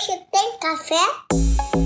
Hoje tem café?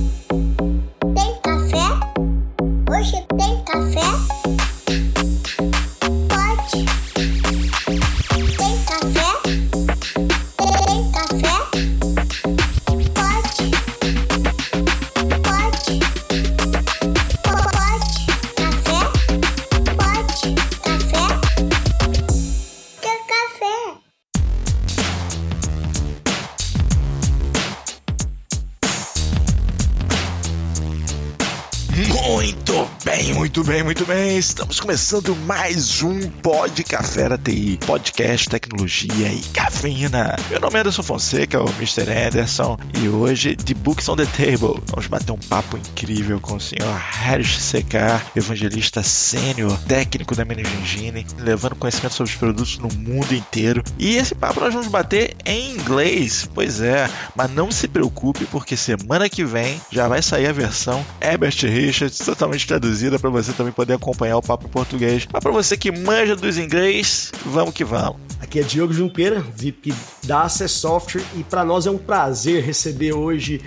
Estamos começando mais um Pod Café da TI, podcast, tecnologia e cafeína. Meu nome é Anderson Fonseca, o Mr. Anderson, e hoje, de Books on the Table, vamos bater um papo incrível com o senhor Harris Secar, evangelista sênior, técnico da Manage Engine, levando conhecimento sobre os produtos no mundo inteiro. E esse papo nós vamos bater em inglês, pois é, mas não se preocupe, porque semana que vem já vai sair a versão Herbert Richards, totalmente traduzida para você também poder acompanhar o papo em português. Mas para você que manja dos inglês, vamos que vamos. Aqui é Diogo Junqueira, VIP da Access Software, e para nós é um prazer receber hoje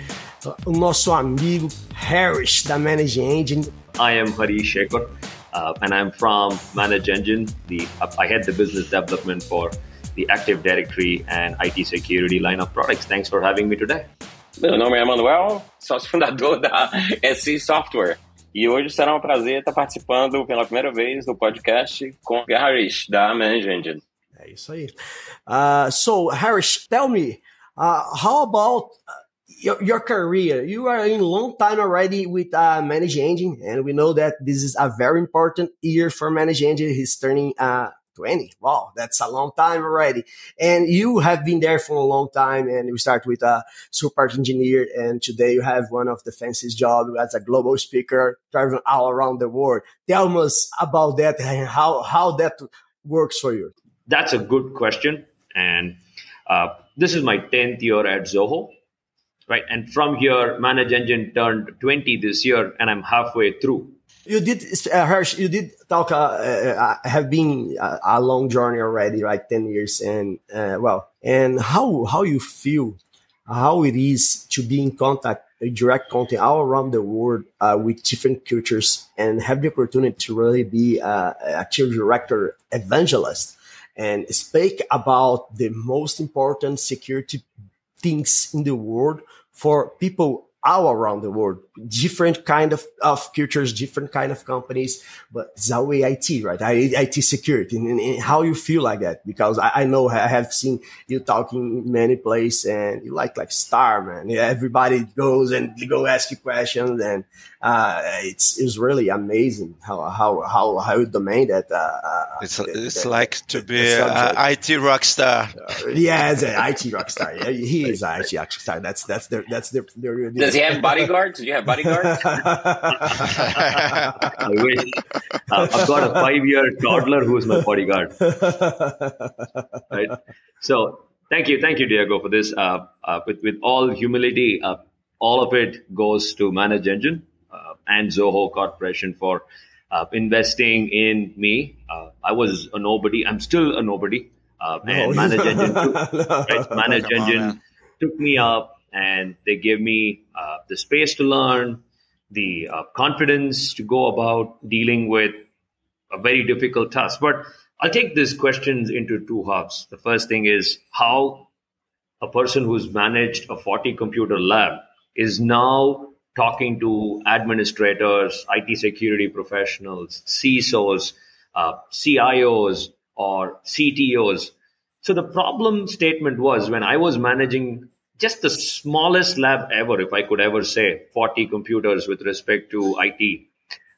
uh, o nosso amigo Harris da Manage Engine. I am Harish Shekhar, uh, and I'm from Manage Engine. The I head the business development for the Active Directory and IT security line of products. Thanks for having me today. Meu nome é Manuel, sócio fundador da SC Software. E hoje será um prazer estar participando pela primeira vez do podcast com Harish, da Manage Engine. É isso aí. Uh, so, Harris, tell me, uh, how about uh, your, your career? You are in long time already with uh, Manage Engine, and we know that this is a very important year for Manage Engine. He's turning uh, 20. Wow, that's a long time already. And you have been there for a long time, and we start with a support engineer, and today you have one of the fanciest jobs as a global speaker, traveling all around the world. Tell us about that and how, how that works for you. That's a good question, and uh, this is my tenth year at Zoho, right? And from here, Manage Engine turned 20 this year, and I'm halfway through. You did, uh, Hirsch, you did talk, uh, uh, have been a, a long journey already, right? 10 years. And, uh, well, and how, how you feel, how it is to be in contact, uh, direct contact all around the world, uh, with different cultures and have the opportunity to really be uh, a chief director evangelist and speak about the most important security things in the world for people all around the world, different kind of, of cultures, different kind of companies, but it's always IT, right? I- IT security and, and how you feel like that. Because I, I know I have seen you talking in many places and you like, like star, man. Yeah, everybody goes and they go ask you questions and, uh, it's, it's really amazing how, how, how, how you domain that, uh, uh, It's, that- it's that- like to be IT rock star. yeah, as an IT rock star. Yeah, he is an IT rock star. That's that's the that's the. the, the Does he have bodyguards? Do you have bodyguards? I wish. Uh, I've got a five-year toddler who's my bodyguard. right? So thank you, thank you, Diego, for this. Uh, uh, with with all humility, uh, all of it goes to Manage Engine uh, and Zoho Corporation for uh, investing in me. Uh, I was a nobody. I'm still a nobody. Uh, and Manage Engine took, right? Manage Come on, Engine man. took me up, and they gave me uh, the space to learn, the uh, confidence to go about dealing with a very difficult task. But I'll take these questions into two halves. The first thing is how a person who's managed a 40 computer lab is now talking to administrators, IT security professionals, CISOs, uh, CIOs, or CTOs. So the problem statement was when I was managing just the smallest lab ever, if I could ever say, 40 computers with respect to IT.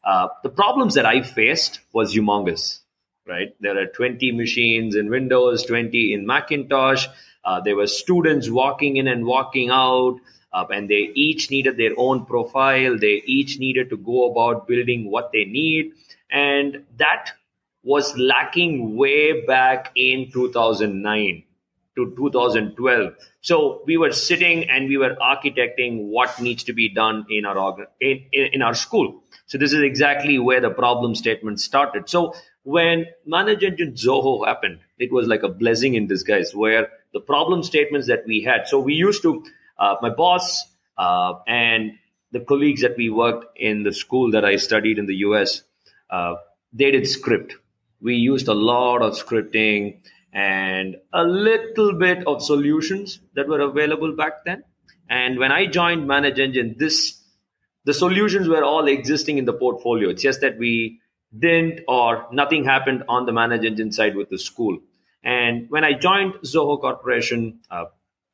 Uh, the problems that I faced was humongous, right? There are 20 machines in Windows, 20 in Macintosh. Uh, there were students walking in and walking out, uh, and they each needed their own profile. They each needed to go about building what they need. And that was lacking way back in 2009 to 2012. So we were sitting and we were architecting what needs to be done in our in, in our school. So this is exactly where the problem statement started. So when Manage Engine Zoho happened, it was like a blessing in disguise where the problem statements that we had. So we used to uh, my boss uh, and the colleagues that we worked in the school that I studied in the US, uh, they did script. We used a lot of scripting and a little bit of solutions that were available back then. And when I joined Manage Engine, this the solutions were all existing in the portfolio. It's just that we didn't or nothing happened on the Manage Engine side with the school. And when I joined Zoho Corporation, uh,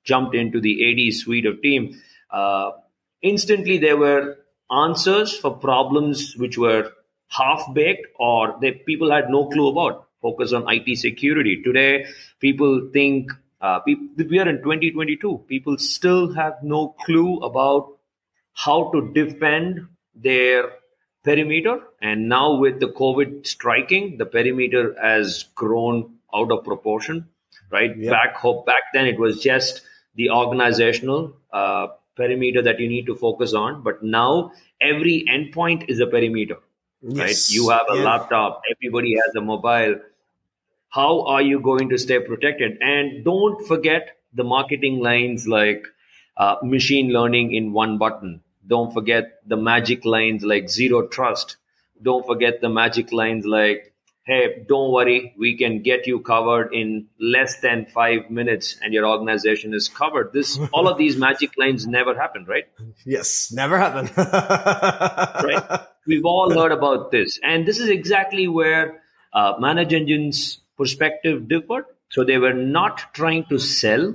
jumped into the AD suite of team, uh, instantly there were answers for problems which were half baked or that people had no clue about. Focus on IT security. Today, people think uh, we are in 2022. People still have no clue about how to defend their perimeter. And now with the COVID striking, the perimeter has grown out of proportion. Right Yep. back, back then it was just the organizational uh, perimeter that you need to focus on. But now every endpoint is a perimeter right? Yes. You have a Yeah. laptop, everybody has a mobile. How are you going to stay protected? And don't forget the marketing lines like uh, machine learning in one button. Don't forget the magic lines like zero trust. Don't forget the magic lines like, hey, don't worry, we can get you covered in less than five minutes and your organization is covered. This, all of these magic lines never happened, right? Yes, never happened. right? We've all heard about this. And this is exactly where uh, Manage Engine's perspective differed. So they were not trying to sell,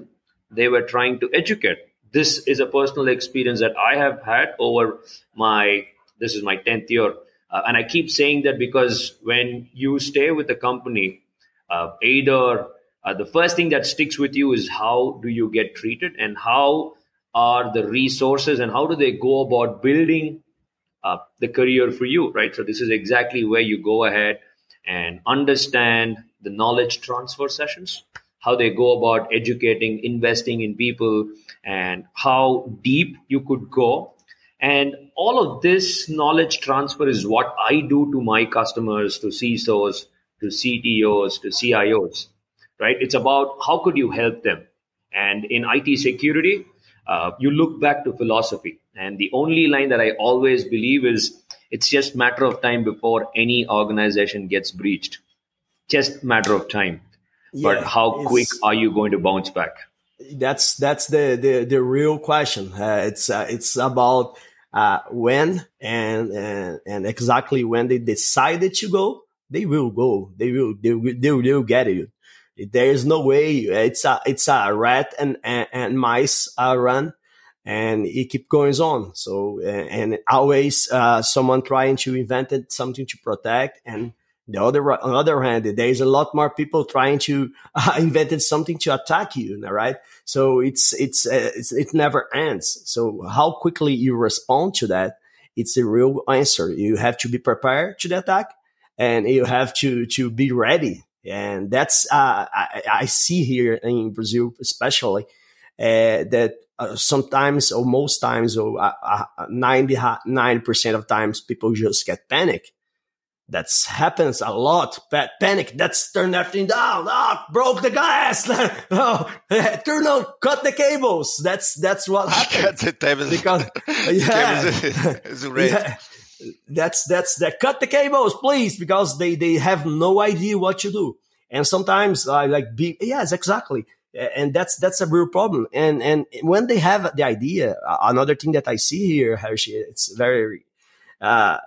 they were trying to educate. This is a personal experience that I have had over my, this is my 10th year. Uh, and I keep saying that because when you stay with a company, uh, either uh, the first thing that sticks with you is how do you get treated and how are the resources and how do they go about building uh, the career for you, right? So this is exactly where you go ahead and understand the knowledge transfer sessions, how they go about educating, investing in people, and how deep you could go. And all of this knowledge transfer is what I do to my customers, to CISOs, to CTOs, to CIOs, right? It's about how could you help them. And in IT security, uh, you look back to philosophy. And the only line that I always believe is it's just matter of time before any organization gets breached. Just matter of time. but how quick are you going to bounce back? that's that's the the, the real question. Uh, it's uh, it's about uh, when and, and and exactly when they decided to go, they will go. They will they will they will, get you. There is no way. It's a it's a rat and and, and mice uh, run, and it keep going on. So and, and always uh, someone trying to invent it, something to protect and. The other, on the other hand, there's a lot more people trying to uh, invented something to attack you, right? So it's, it's, uh, it's, it never ends. So how quickly you respond to that, it's a real answer. You have to be prepared to the attack and you have to, to be ready. And that's, uh, I, I see here in Brazil, especially, uh, that uh, sometimes or most times or uh, uh, 99% of times people just get panic that's happens a lot. Pa- panic. That's turn everything down. Ah, broke the glass. oh, turn on, cut the cables. That's that's what happens. Você teve Because yeah, rate. yeah, that's that's that. Cut the cables, please, because they they have no idea what to do. And sometimes I like be yes, exactly. And that's that's a real problem. And and when they have the idea, another thing that I see here, Hershey, it's very uh,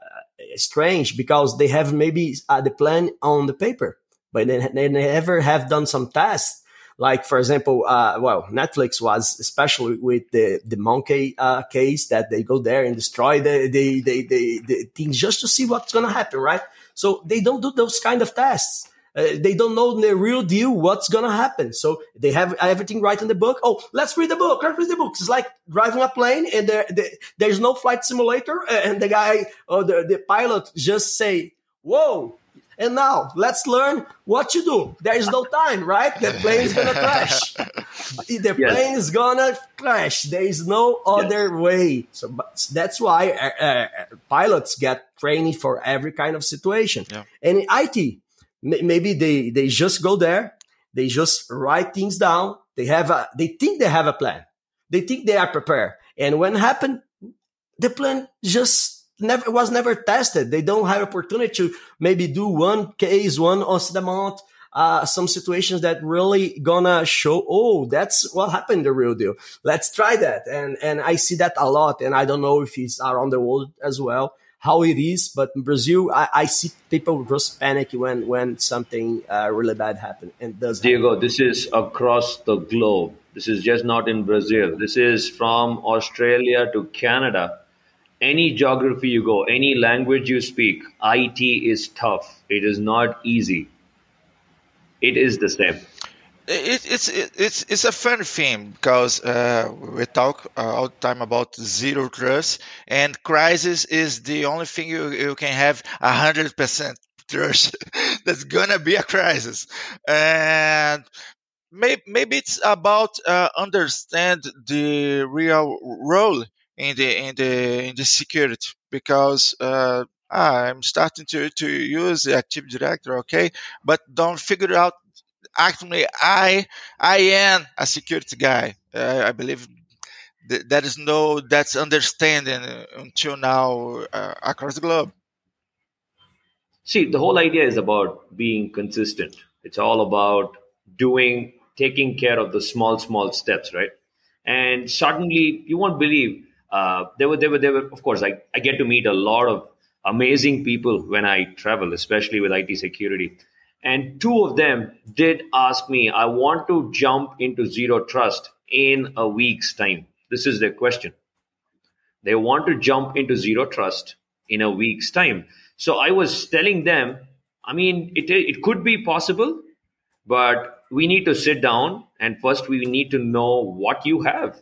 strange because they have maybe uh, the plan on the paper, but they, they never have done some tests. Like for example, uh, well, Netflix was especially with the the monkey uh, case that they go there and destroy the the, the the the things just to see what's gonna happen, right? So they don't do those kind of tests. Uh, they don't know the real deal what's gonna happen. So they have everything right in the book. Oh, let's read the book. Let's read the book. It's like driving a plane and there, there there's no flight simulator, uh, and the guy or the, the pilot just say, "Whoa." And now let's learn what to do. There is no time, right? The plane is gonna crash. The Yes. plane is gonna crash. There is no other way. So but that's why uh, uh, pilots get training for every kind of situation. Yeah. And in IT, may- maybe they they just go there, they just write things down. They have a they think they have a plan. they think they are prepared. And when happened, the plan just never was never tested. They don't have opportunity to maybe do one case, one the amount, uh, some situations that really gonna show, oh, that's what happened the real deal. Let's try that. And, and I see that a lot. And I don't know if it's around the world as well, how it is. But in Brazil, I, I see people just panic when, when something uh, really bad happens and does Diego, happen. this is across the globe. This is just not in Brazil. This is from Australia to Canada. Any geography you go, any language you speak, IT is tough. It is not easy. It is the same. It, it's it, it's it's a fun theme because uh, we talk uh, all the time about zero trust, and crisis is the only thing you, you can have a hundred percent trust. That's gonna be a crisis, and maybe, maybe it's about uh, understand the real role in the in the in the security because uh, ah, I'm starting to to use the Active Directory, okay, but don't figure out actually I I am a security guy. Uh, I believe th- there is no that's understanding until now uh, across the globe. See, the whole idea is about being consistent. It's all about doing, taking care of the small, small steps, right? And suddenly, you won't believe uh, there were, there were, there were. Of course, I, I get to meet a lot of amazing people when I travel, especially with IT security. And two of them did ask me, I want to jump into zero trust in a week's time. This is their question. They want to jump into zero trust in a week's time. So I was telling them, I mean, it, it could be possible, but we need to sit down and first we need to know what you have.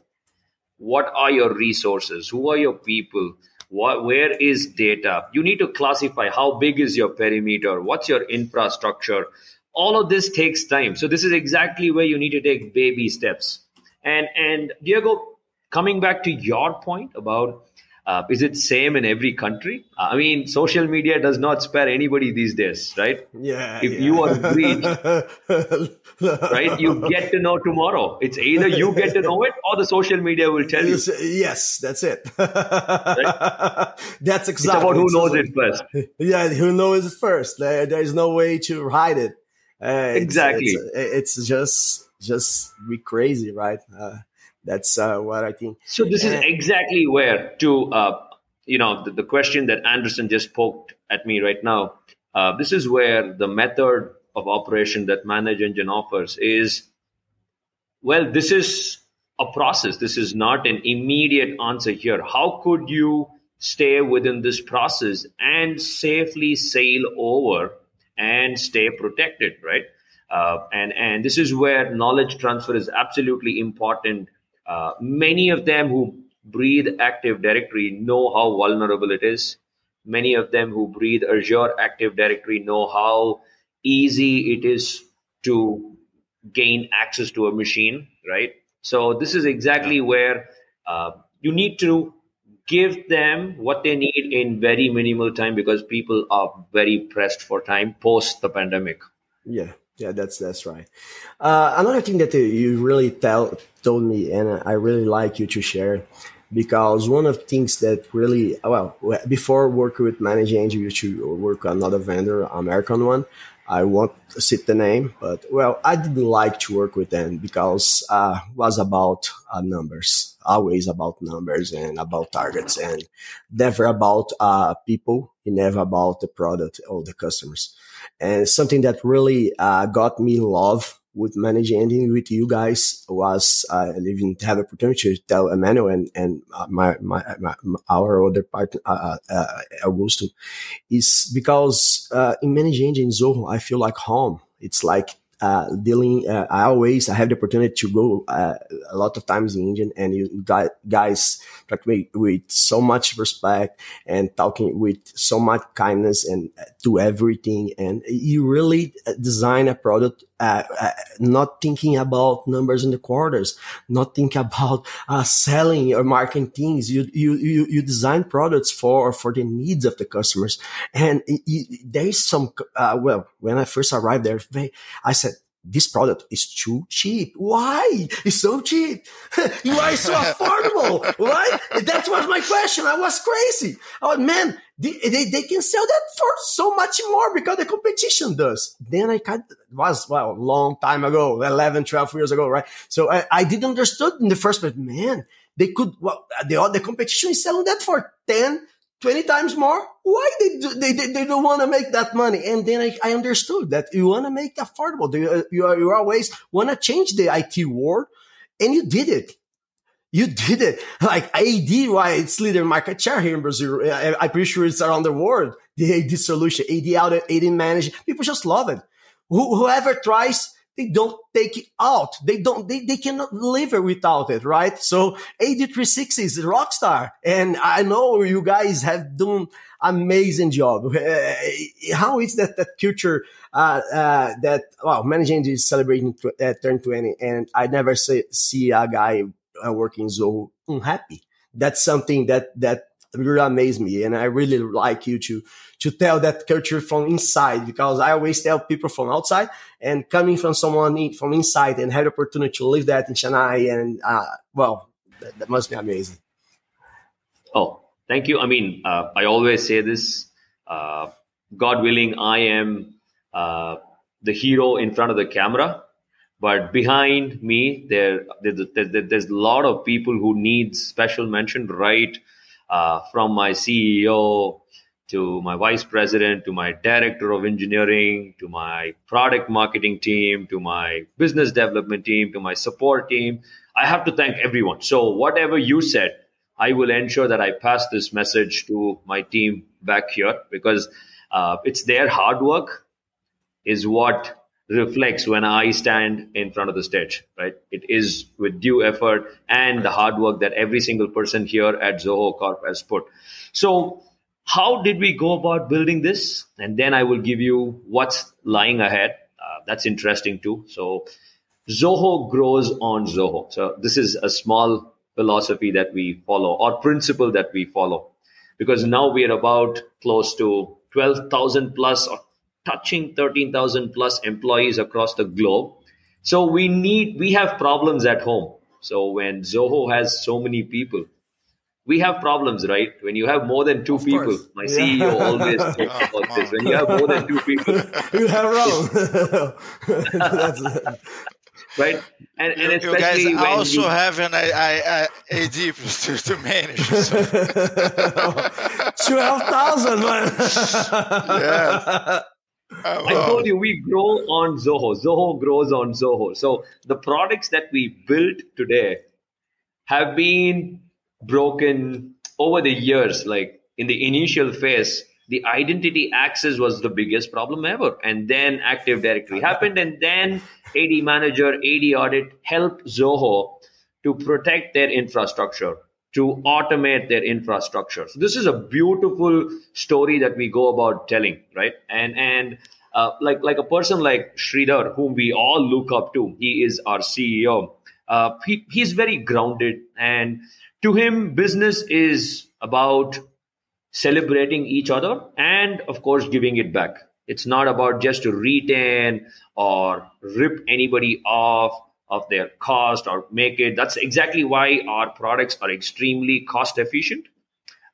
What are your resources? Who are your people? What, where is data? You need to classify how big is your perimeter? What's your infrastructure? All of this takes time. So this is exactly where you need to take baby steps. And and Diego, coming back to your point about uh, is it same in every country? I mean, social media does not spare anybody these days, right? Yeah. If yeah. you are breached, right, you get to know tomorrow. It's either you get to know it or the social media will tell you. Yes, that's it. That's It's exactly. about who knows it first. Yeah, who knows it first? There, there's no way to hide it. Uh, it's- Exactly. It's, it's just just be crazy, right? Uh, that's uh, what I think. So this is exactly where to uh, you know the, the question that Anderson just poked at me right now. Uh, this is where the method of operation that Manage Engine offers is well. This is a process. This is not an immediate answer here. How could you stay within this process and safely sail over and stay protected, right? Uh, and and this is where knowledge transfer is absolutely important. Uh, many of them who breathe Active Directory know how vulnerable it is. Many of them who breathe Azure Active Directory know how easy it is to gain access to a machine, right? So this is exactly where uh, you need to give them what they need in very minimal time because people are very pressed for time post the pandemic. Yeah, yeah, that's that's right. Uh, another thing that you really tell told me, and I really like you to share, because one of the things that really well before working with Manage Engine, you should work another vendor, American one. I won't cite the name, but well, I didn't like to work with them because uh, was about uh, numbers, always about numbers and about targets, and never about uh, people, never about the product or the customers. And something that really uh, got me in love with Manage Engine with you guys was uh, even have the opportunity to tell Emmanuel and, and uh, my, my, my, our other partner, uh, uh, Augusto, is because uh, in Manage Engine Zoho, I feel like home. It's like uh, dealing. Uh, I always I have the opportunity to go uh, a lot of times in India, and you guys, talk me with so much respect and talking with so much kindness and do everything. And you really design a product uh, uh, not thinking about numbers in the quarters, not thinking about uh, selling or marketing things. You, you, you, you design products for, for the needs of the customers. And it, it, there is some, uh, well, when I first arrived there, I said, this product is too cheap. Why? It's so cheap. Why are so affordable, Why? That was my question. I was crazy. Oh man, they, they, they, can sell that for so much more because the competition does. Then I kind was, well, long time ago, 11, 12 years ago, right? So I, I didn't understood in the first place, man, they could, well, the, the competition is selling that for 10, 20 times more. Why they do, they, they, they don't want to make that money? And then I, I understood that you want to make affordable. You, uh, you, you always want to change the IT world and you did it. You did it. Like AD, why it's leader market share here in Brazil. I, I'm pretty sure it's around the world. The AD solution, AD out, AD managed. People just love it. Wh- whoever tries, they don't take it out. They don't, they, they cannot live without it, right? So AD360 is a rock star. And I know you guys have done amazing job. Uh, how is that, that culture, uh, uh, that, well, managing is celebrating uh, turn 20 and I never see, see a guy uh, working so unhappy. That's something that, that really amazed me. And I really like you to, to tell that culture from inside because I always tell people from outside and coming from someone in, from inside and have the opportunity to live that in Chennai and, uh, well, that, that, must be amazing. Oh, thank you. I mean, uh, I always say this, uh, God willing, I am, uh, the hero in front of the camera but behind me there, there, there, there's a lot of people who need special mention right uh, from my ceo to my vice president to my director of engineering to my product marketing team to my business development team to my support team i have to thank everyone. So whatever you said i will ensure that i pass this message to my team back here because uh, it's their hard work is what reflects when I stand in front of the stage, right? It is with due effort and the hard work that every single person here at Zoho Corp has put. So, how did we go about building this? And then I will give you what's lying ahead. Uh, that's interesting too. So, Zoho grows on Zoho. So, this is a small philosophy that we follow or principle that we follow because now we are about close to 12,000 plus or touching 13,000 plus employees across the globe. So we need, we have problems at home. So when Zoho has so many people, we have problems, right? When you have more than two of people, course. my yeah. CEO always talks about this. When you have more than two people, you have wrong. right? And, and especially you guys also you, have an I, I, I, AD to, to manage. Twelve thousand, man. yes. Oh, I told you we grow on Zoho. Zoho grows on Zoho. So the products that we built today have been broken over the years. Like in the initial phase, the identity access was the biggest problem ever. And then Active Directory happened. And then AD Manager, AD Audit helped Zoho to protect their infrastructure to automate their infrastructure. So this is a beautiful story that we go about telling, right? And and uh, like like a person like Sridhar, whom we all look up to, he is our CEO. Uh, he, he's very grounded, and to him, business is about celebrating each other and, of course, giving it back. It's not about just to retain or rip anybody off of their cost or make it. That's exactly why our products are extremely cost efficient.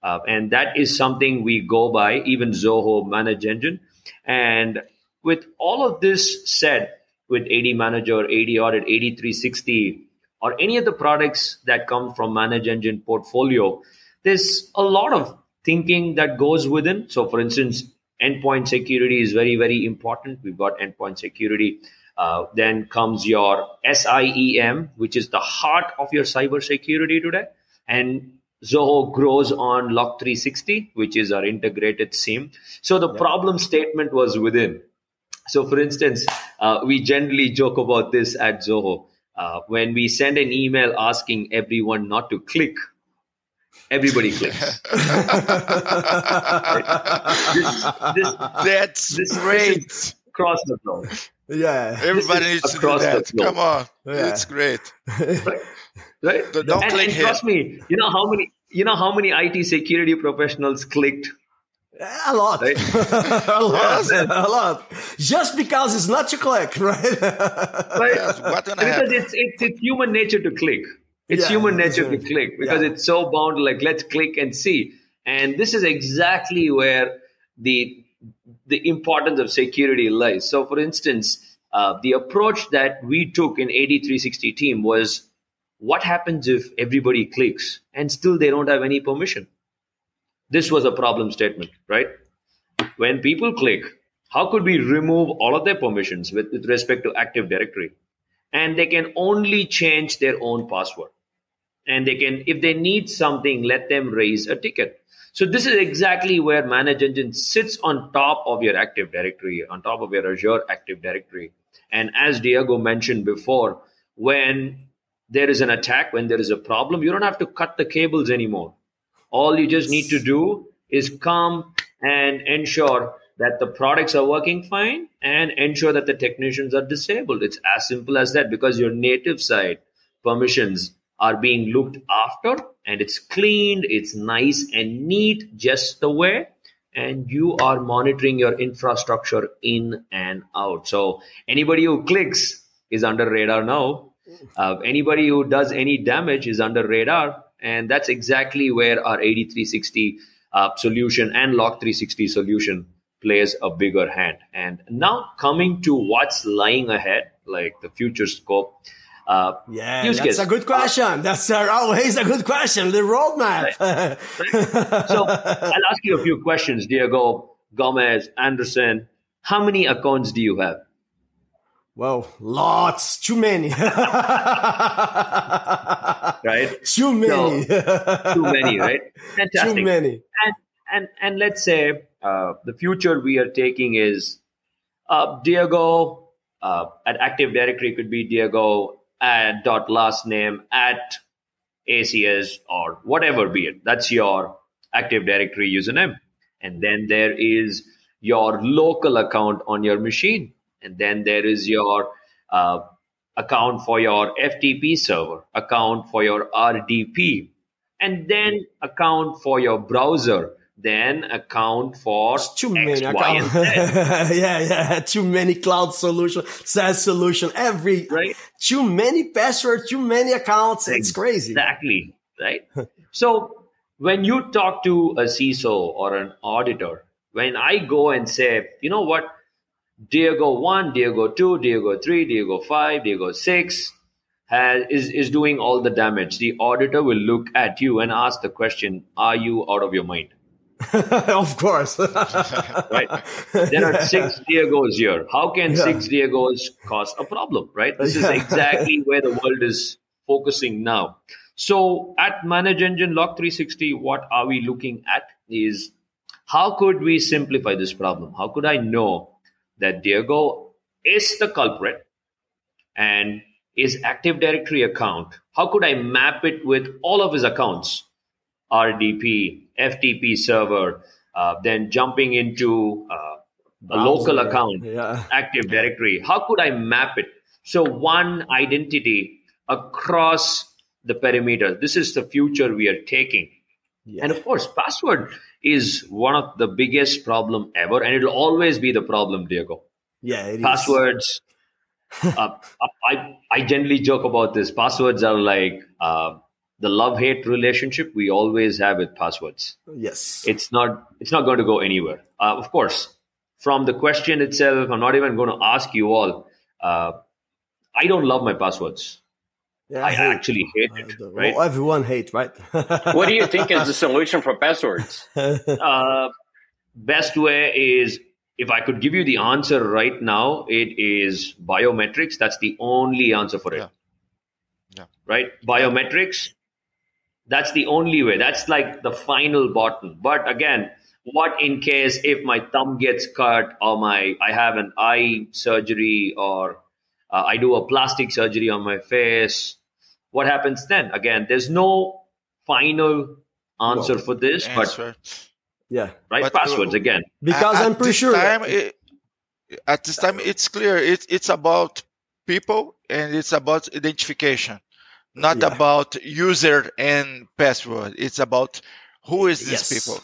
Uh, and that is something we go by, even Zoho Manage Engine. And with all of this said, with AD Manager, AD Audit, AD 360, or any of the products that come from Manage Engine portfolio, there's a lot of thinking that goes within. So, for instance, endpoint security is very, very important. We've got endpoint security uh, then comes your SIEM, which is the heart of your cybersecurity today. And Zoho grows on Log360, which is our integrated SIEM. So the yeah. problem statement was within. So, for instance, uh, we generally joke about this at Zoho. Uh, when we send an email asking everyone not to click, everybody clicks. this, this, That's this, great. This across the globe. Yeah, everybody needs to do that. Come on, yeah. it's great. right, right. Don't and, click and trust me. You know how many you know how many IT security professionals clicked A lot. Right? a lot. Yes. a lot. Just because it's not to click, right? Right? Yes, because it's, it's it's human nature to click. It's Yeah, human that's nature to click because Yeah. it's so bound. Like let's click and see. And this is exactly where the the importance of security lies. So, for instance, uh, the approach that we took in AD360 team was what happens if everybody clicks and still they don't have any permission? This was a problem statement, right? When people click, how could we remove all of their permissions with, with respect to Active Directory? And they can only change their own password. And they can, if they need something, let them raise a ticket. So this is exactly where Manage Engine sits on top of your Active Directory, on top of your Azure Active Directory. And as Diego mentioned before, when there is an attack, when there is a problem, you don't have to cut the cables anymore. All you just need to do is come and ensure that the products are working fine and ensure that the technicians are disabled. It's as simple as that because your native side permissions are being looked after and it's cleaned, it's nice and neat just the way and you are monitoring your infrastructure in and out. So anybody who clicks is under radar now. Uh, anybody who does any damage is under radar, and that's exactly where our AD360 uh, solution and Log360 solution plays a bigger hand. And now coming to what's lying ahead, like the future scope. Uh, Yeah, that's case. a good question. That's always a good question. The roadmap. So I'll ask you a few questions, Diego, Gomez, Anderson. How many accounts do you have? well, lots, too many. Right? Too many. Too many, right? Fantastic. Too many. and and and let's say uh, the future we are taking is uh, Diego uh, at Active Directory could be Diego at dot last name at ACS or whatever be it. That's your Active Directory username, and then there is your local account on your machine, and then there is your uh, account for your FTP server, account for your RDP, and then account for your browser, then account for Too X, many. Z, yeah, yeah. Too many cloud solution, SaaS solution, every right? too many passwords, too many accounts. It's crazy. Exactly, right? so when you talk to a CISO or an auditor, when I go and say, you know what, Diego 1, Diego 2, Diego 3, Diego 5, Diego 6 has, is, is doing all the damage, the auditor will look at you and ask the question, are you out of your mind? of course. right? There are six Diegos here. How can Yeah. six Diegos cause a problem, right? This is exactly where the world is focusing now. So at Manage Engine Log360, what are we looking at is how could we simplify this problem? How could I know that Diego is the culprit and his Active Directory account? How could I map it with all of his accounts? RDP, FTP server, uh, then jumping into uh, a local account, yeah. Active Directory. How could I map it? So one identity across the perimeter. This is the future we are taking. Yeah. And of course, password is one of the biggest problem ever, and it'll always be the problem, Diego. Yeah, it is. Passwords. uh, I I generally joke about this. Passwords are like uh, the love hate relationship we always have with passwords. Yes. It's not it's not going to go anywhere. Uh, of course, from the question itself, I'm not even going to ask you all. Uh, I don't love my passwords. Yeah, I hate. actually hate it. Well, Right? everyone hate, right? What do you think is the solution for passwords? uh, best way is if I could give you the answer right now, it is biometrics. That's the only answer for it. Yeah. Yeah. Right? Biometrics. That's the only way. That's like the final button. But again, what in case if my thumb gets cut or my I have an eye surgery or uh, I do a plastic surgery on my face? What happens then? Again, there's no final answer Well, for this, but yeah, right But, passwords uh, again because At- I'm pretty sure. Time, it, at this time, it's clear. It, it's about people and it's about identification, not Yeah. about user and password. It's about who is these Yes. people.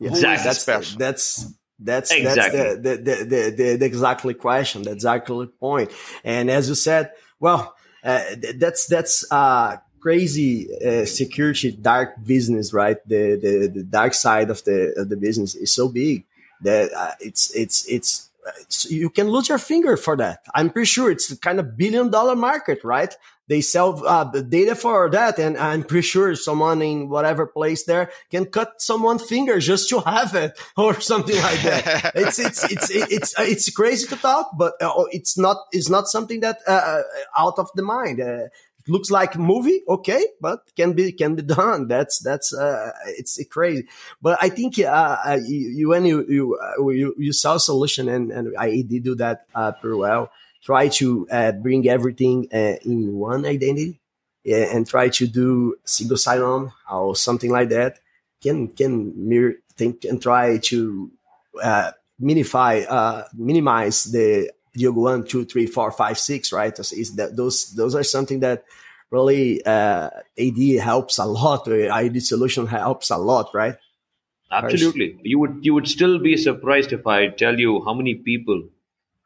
Exactly. That's special? that's that's Exactly. that's the the, the, the, the, the exactly question. That's exactly point. And as you said, well, uh, that's that's uh crazy uh, security dark business, right? The, the the dark side of the of the business is so big that uh, it's it's it's. It's, you can lose your finger for that. I'm pretty sure it's kind of billion dollar market, right? They sell uh, the data for that, and I'm pretty sure someone in whatever place there can cut someone's finger just to have it or something like that. it's it's it's it's it's crazy to talk, but uh, it's not it's not something that uh, out of the mind. Uh, looks like movie, okay, but can be can be done. That's that's uh, it's crazy. But I think uh, uh, you, when you you, uh, you you saw solution, and and I did do that uh, pretty well try to uh, bring everything uh, in one identity and try to do single sign-on or something like that can can mirror think and try to minify minimize the Diogo one two three four five six right is that those those are something that really uh, AD helps a lot or ID solution helps a lot right Absolutely. You would you would still be surprised if I tell you how many people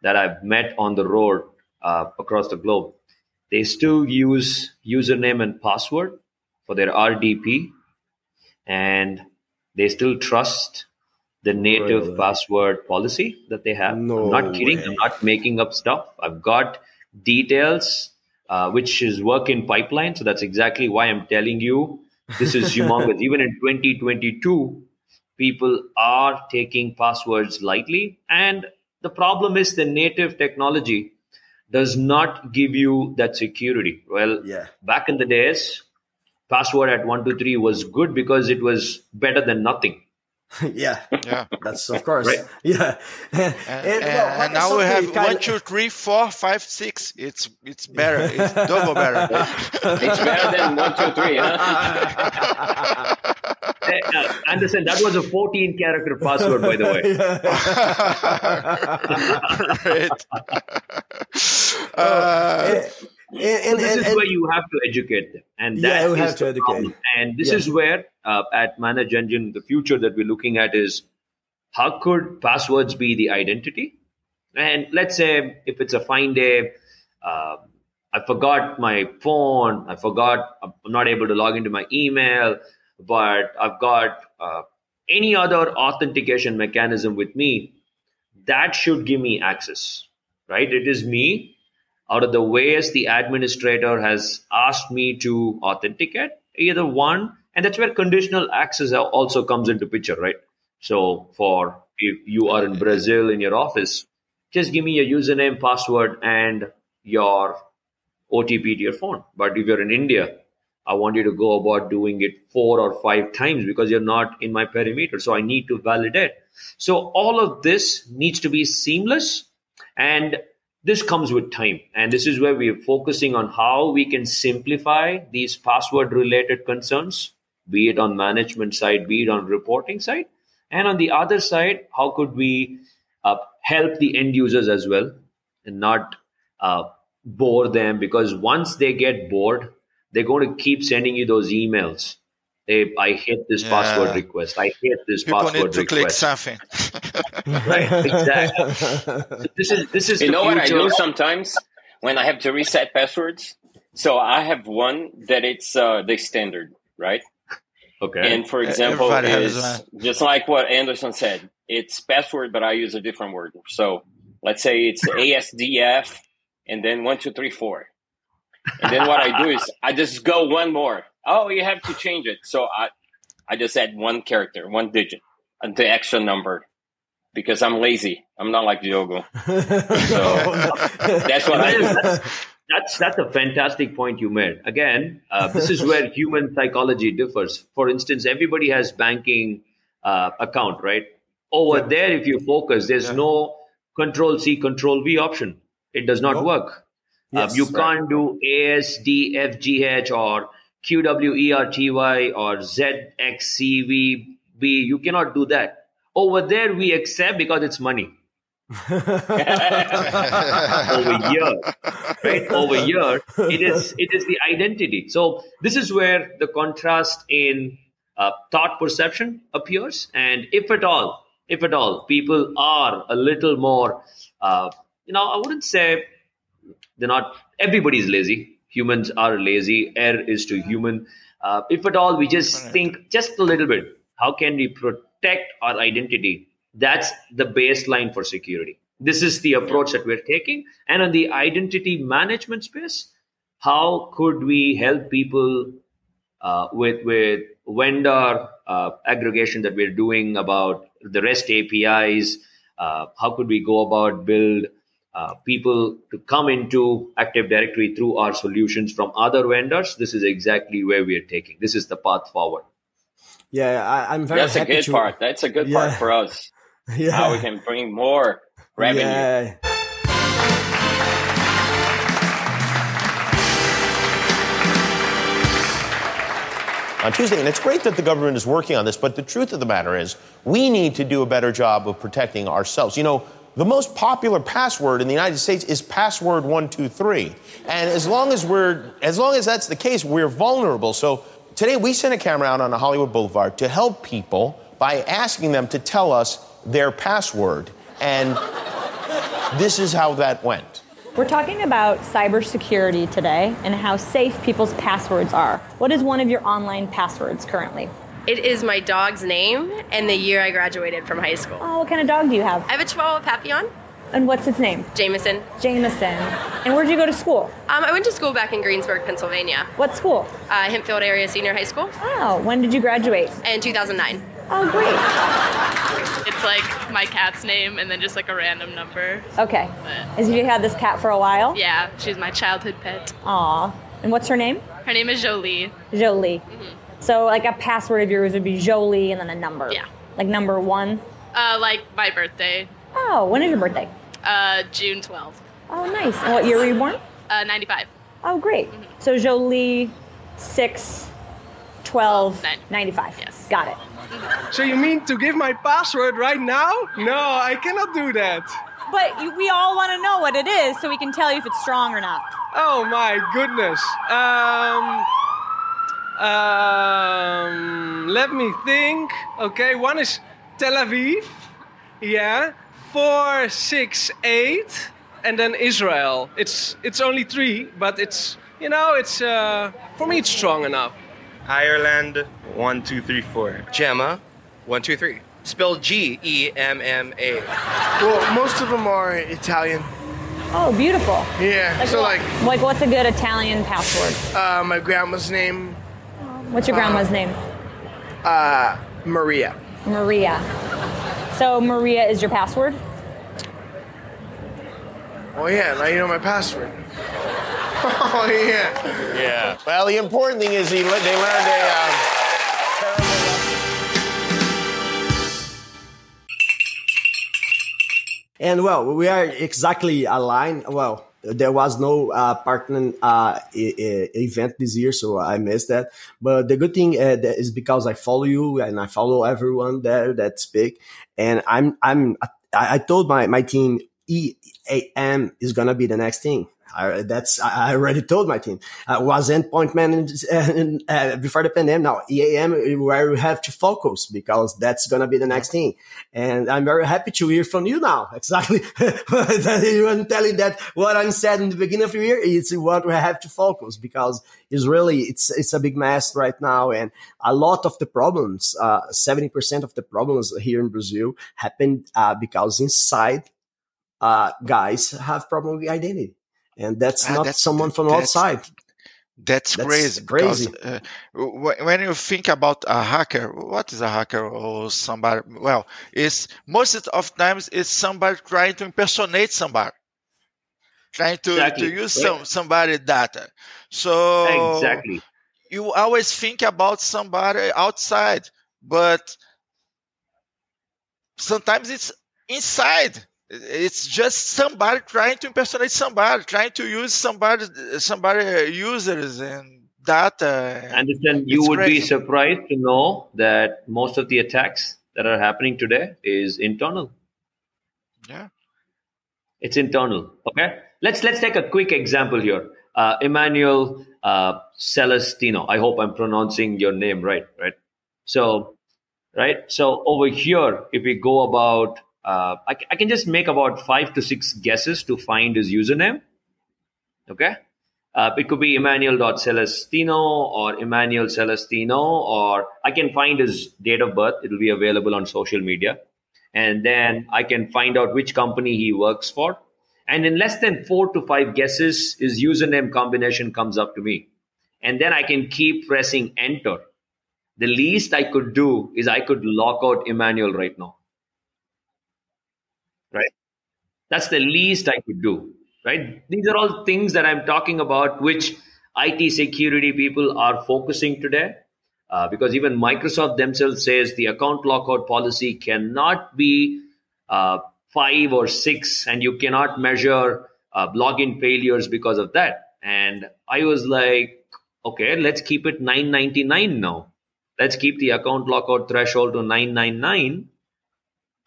that I've met on the road uh, across the globe. They still use username and password for their RDP, and they still trust the native password policy that they have. No I'm not kidding. way. I'm not making up stuff. I've got details, uh, which is work in pipeline. So that's exactly why I'm telling you this is humongous. Even in 2022, people are taking passwords lightly. And the problem is the native technology does not give you that security. Well, Yeah. back in the days, password at 123 was good because it was better than nothing. yeah Yeah. that's of course Right. yeah and, And, and, and- well, and now we have kind one, of- two, three, four, five, six. It's it's better. It's double better. It's better than one, two, three, huh? Eh, uh, Anderson, that was a 14 character password, by the way. Great. Uh, and, and, this and, is where you have to educate them, and Yeah, that is have to educate. problem. And this Yeah. is where, uh, at Manage Engine, the future that we're looking at is how could passwords be the identity? And let's say if it's a fine day, uh, I forgot my phone, I forgot, I'm not able to log into my email, but I've got uh, any other authentication mechanism with me, that should give me access, right? It is me out of the ways the administrator has asked me to authenticate either one and that's where conditional access also comes into picture right? So for if you are in brazil in your office just give me your username password and your otp to your phone. But if you're in india i want you to go about doing it four or five times because you're not in my perimeter so i need to validate. So all of this needs to be seamless and this comes with time and this is where we're focusing on how we can simplify these password related concerns be it on management side be it on reporting side and on the other side how could we uh, help the end users as well and not uh, bore them because once they get bored they're going to keep sending you those emails hey i hate this Yeah. password request i hate this people password need to click request something. Right exactly So this is this is You the know what I future do sometimes when I have to reset passwords? So I have one that it's uh, the standard, right? okay And for example, is just like what Anderson said, it's password, but I use a different word. So let's say it's ASDF and then one, two, three, four. And then what I do is I just go one more. Oh, you have to change it. So I, I just add one character, one digit, the extra number because I'm lazy. I'm not like Diogo. That's what I do. That's that's a fantastic point you made. Again, uh, this is where human psychology differs. For instance, everybody has banking uh, account, right? Over there, if you focus, there's no Control C, Control V option. It does not Nope. work. Yes, uh, you right. can't do ASDFGH or QWERTY or ZXCVB. You cannot do that. Over there, we accept because it's money. over here right over here it is it is the identity so this is where the contrast in uh, thought perception appears, and if at all, if at all, people are a little more, uh, you know, I wouldn't say they're not. Everybody's lazy. Humans are lazy. Air is to human. Uh, if at all, we just think just a little bit. How can we protect our identity? That's the baseline for security. This is the approach that we're taking. And on the identity management space, how could we help people uh, with with vendor uh, aggregation that we're doing about the REST APIs? Uh, how could we go about build uh, people to come into Active Directory through our solutions from other vendors? This is exactly where we are taking. This is the path forward. Yeah, I, am very That's a happy good to, part. That's a good Yeah. part for us. Yeah. How we can bring more revenue. Yeah. on Tuesday. And it's great that the government is working on this, but the truth of the matter is, we need to do a better job of protecting ourselves. You know, the most popular password in the United States is password 123. And as long as we're as long as that's the case, we're vulnerable. So today we sent a camera out on a Hollywood Boulevard to help people by asking them to tell us their password. And this is how that went. We're talking about cybersecurity today and how safe people's passwords are. What is one of your online passwords currently? It is my dog's name and the year I graduated from high school. Oh, what kind of dog do you have? I have a Chihuahua Papillon, And what's its name? Jameson. Jameson. And where'd you go to school? Um, I went to school back in Greensburg, Pennsylvania, What school? uh, Hempfield Area Senior High School, Oh, when did you graduate? in 2009. Oh, great. It's like my cat's name and then just like a random number. Okay. Has you had this cat for a while? Yeah, she's my childhood pet. Aw. And what's her name? Her name is Jolie. Jolie. So, like a password of yours would be Jolie and then a number. Yeah. Like number one. Uh, like my birthday, Oh, when is your birthday? uh, June 12th, Oh, nice. And what year were you born? uh, 95. Oh, great. So Jolie, 6, 12, Nine. 95. Yes. Got it. So you mean to give my password right now? No, I cannot do that. But you, we all want to know what it is so we can tell you if it's strong or not. Oh my goodness. Um, um, let me think. Okay, one is Tel Aviv. Yeah, four, six, eight, and then Israel. It's it's only three, but it's you know it's uh, for me it's strong enough. Ireland, one, two, three, four. Gemma, one, two, three. Spelled G E M M A. Well, most of them are Italian. Oh, beautiful. Yeah, so Like, what- like what's a good Italian password? uh, my grandma's name, What's your grandma's name? uh, Maria. Maria. So Maria is your password? Oh yeah, now you know my password. oh yeah. Yeah. Well, the important thing is he, le- they learned a. Um, And well, we are exactly aligned. Well, there was no uh, partner uh, event this year, so I missed that. But the good thing uh, is because I follow you and I follow everyone there that speak, and I'm I'm I, I told my my team EAM is gonna be the next thing. I, that's I already told my team. I was endpoint manager uh, uh, before the pandemic. Now EAM where we have to focus because that's gonna be the next thing. And I'm very happy to hear from you now. Exactly, were telling that what I said in the beginning of the year is what we have to focus because it's really it's it's a big mess right now, and a lot of the problems, uh, seventy percent of the problems here in Brazil happened uh, because inside uh, guys have problem with identity, and that's Ah, not that's- someone from that's- outside. That's, That's crazy. crazy. Because, uh, when you think about a hacker, what is a hacker or somebody? Well, it's most of times it's somebody trying to impersonate somebody, trying to, Exactly. to use Yeah. some somebody data. So Exactly. you always think about somebody outside, but sometimes it's inside. It's just somebody trying to impersonate somebody, trying to use somebody, somebody users and data. Understand? You would be surprised to know that most of the attacks that are happening today is internal. Yeah. It's internal. Okay. Let's let's take a quick example here. Uh, Emmanuel uh, Celestino. I hope I'm pronouncing your name right. Right. So, right. So over here, if we go about, uh, I, I can just make about five to six guesses to find his username. Okay. Uh, it could be Emmanuel.Celestino or Emmanuel Celestino, or I can find his date of birth. It'll be available on social media. And then I can find out which company he works for. And in less than four to five guesses, his username combination comes up to me. And then I can keep pressing enter. The least I could do is I could lock out Emmanuel right now. Right? That's the least I could do right? These are all things that I'm talking about, which IT security people are focusing today. Uh, because even Microsoft themselves says the account lockout policy cannot be uh, five or six, and you cannot measure uh, login failures because of that. And I was like, okay, let's keep it 999 now. Let's keep the account lockout threshold to 999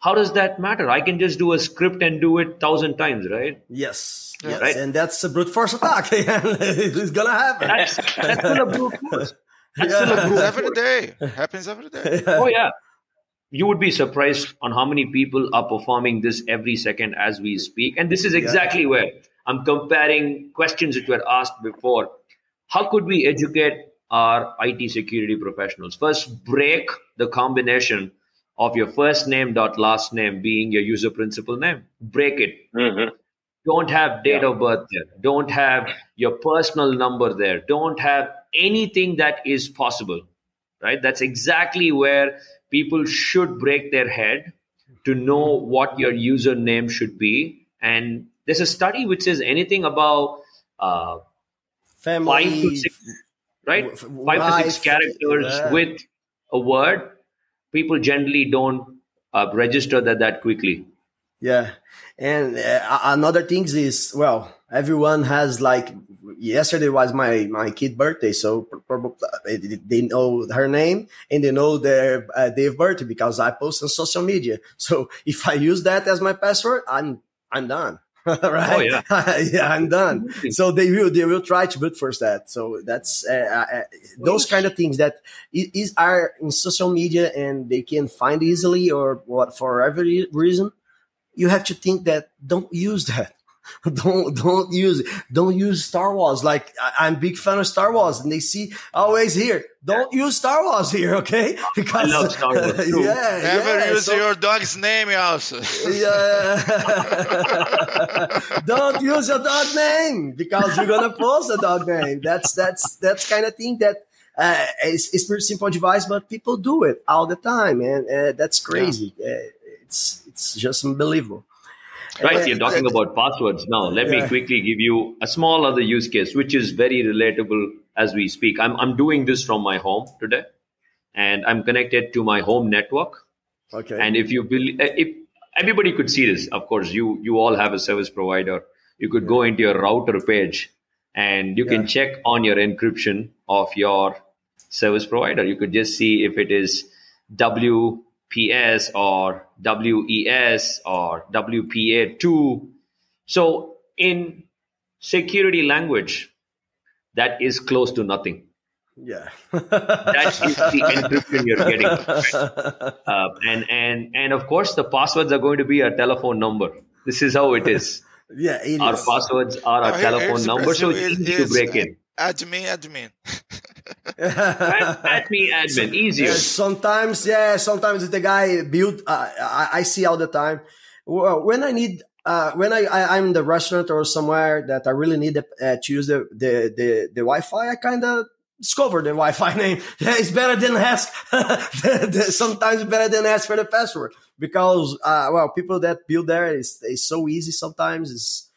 how does that matter? I can just do a script and do it thousand times, right? Yes, yes, Right. and that's a brute force attack. it's gonna happen. That's, that's still a brute force. That's still a Happens brute every force. day. Happens every day. Oh yeah. You would be surprised on how many people are performing this every second as we speak. And this is exactly where I'm comparing questions that were asked before. How could we educate our IT security professionals? First, break the combination of your first name dot last name being your user principal name. Break it. Don't have date of birth there. Don't have your personal number there. Don't have anything that is possible. Right? That's exactly where people should break their head to know what your username should be. And there's a study which says anything about uh, Family, five to six, right? f- Five to six characters yeah. with a word. People generally don't uh, register that that quickly. Yeah, and uh, another thing is well, everyone has like yesterday was my my kid birthday, so probably they know her name and they know their uh, day of birth because I post on social media. So if I use that as my password, I'm I'm done. right? Oh, yeah. yeah, I'm done. So they will they will try to brute force that. So that's uh, uh, those kind of things that is are in social media and they can find easily or what for every reason. You have to think that don't use that. don't don't use. Don't use Star Wars. Like I, I'm a big fan of Star Wars, and they see always here. Don't use Star Wars here, okay? Because love Star Wars too. yeah, Never yeah, use so- your dog's name also. yeah. Don't use your dog name because you're gonna post a dog name. That's that's that's kind of thing that uh, is it's pretty simple device, but people do it all the time, and uh, that's crazy. Uh, it's it's just unbelievable. Right, you're talking about passwords now. Let me quickly give you a small other use case, which is very relatable as we speak. I'm, I'm doing this from my home today, and I'm connected to my home network. Okay. And if you believe, uh, if everybody could see this, of course, you you all have a service provider. You could go into your router page, and you can check on your encryption of your service provider. You could just see if it is WPS or WES or WPA2. So in security language, that is close to nothing. yeah. That is the encryption you're getting. Uh, and and and of course, the passwords are going to be a telephone number. This is how it is. yeah, it Our is. passwords are Oh, our here- telephone number, so best. it's easy to break in. Admin, admin. At me, admin, easier. Yeah, sometimes, yeah, sometimes the guy build. Uh, I, I see all the time. Well, when I need, uh, when I, I I'm in the restaurant or somewhere that I really need uh, to use the the the, the Wi-Fi, I kind of discover the Wi-Fi name. Yeah, it's better than ask. sometimes better than ask for the password because, uh, well, people that build there is is so easy. Sometimes it's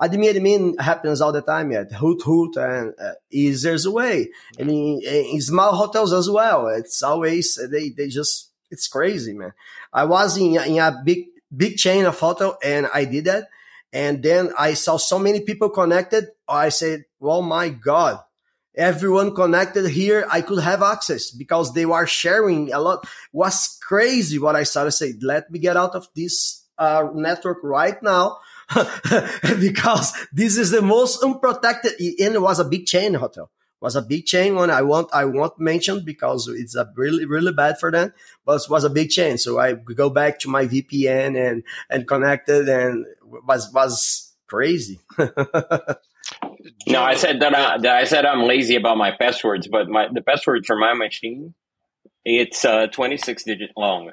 admin admin happens all the time. Yeah, hoot hoot and uh, is there's a way. And in, in small hotels as well, it's always they they just it's crazy, man. I was in in a big big chain of hotel and I did that, and then I saw so many people connected. I said, "Oh my god." Everyone connected here, I could have access because they were sharing a lot. Was crazy what I started to say. Let me get out of this uh, network right now because this is the most unprotected. And it was a big chain hotel. was a big chain one. I won't I won't mention because it's a really really bad for them, but it was a big chain. So I go back to my VPN and and connected and was was crazy. No, I said that, I, that I said I'm lazy about my passwords, but my the password for my machine it's uh, 26 digit long.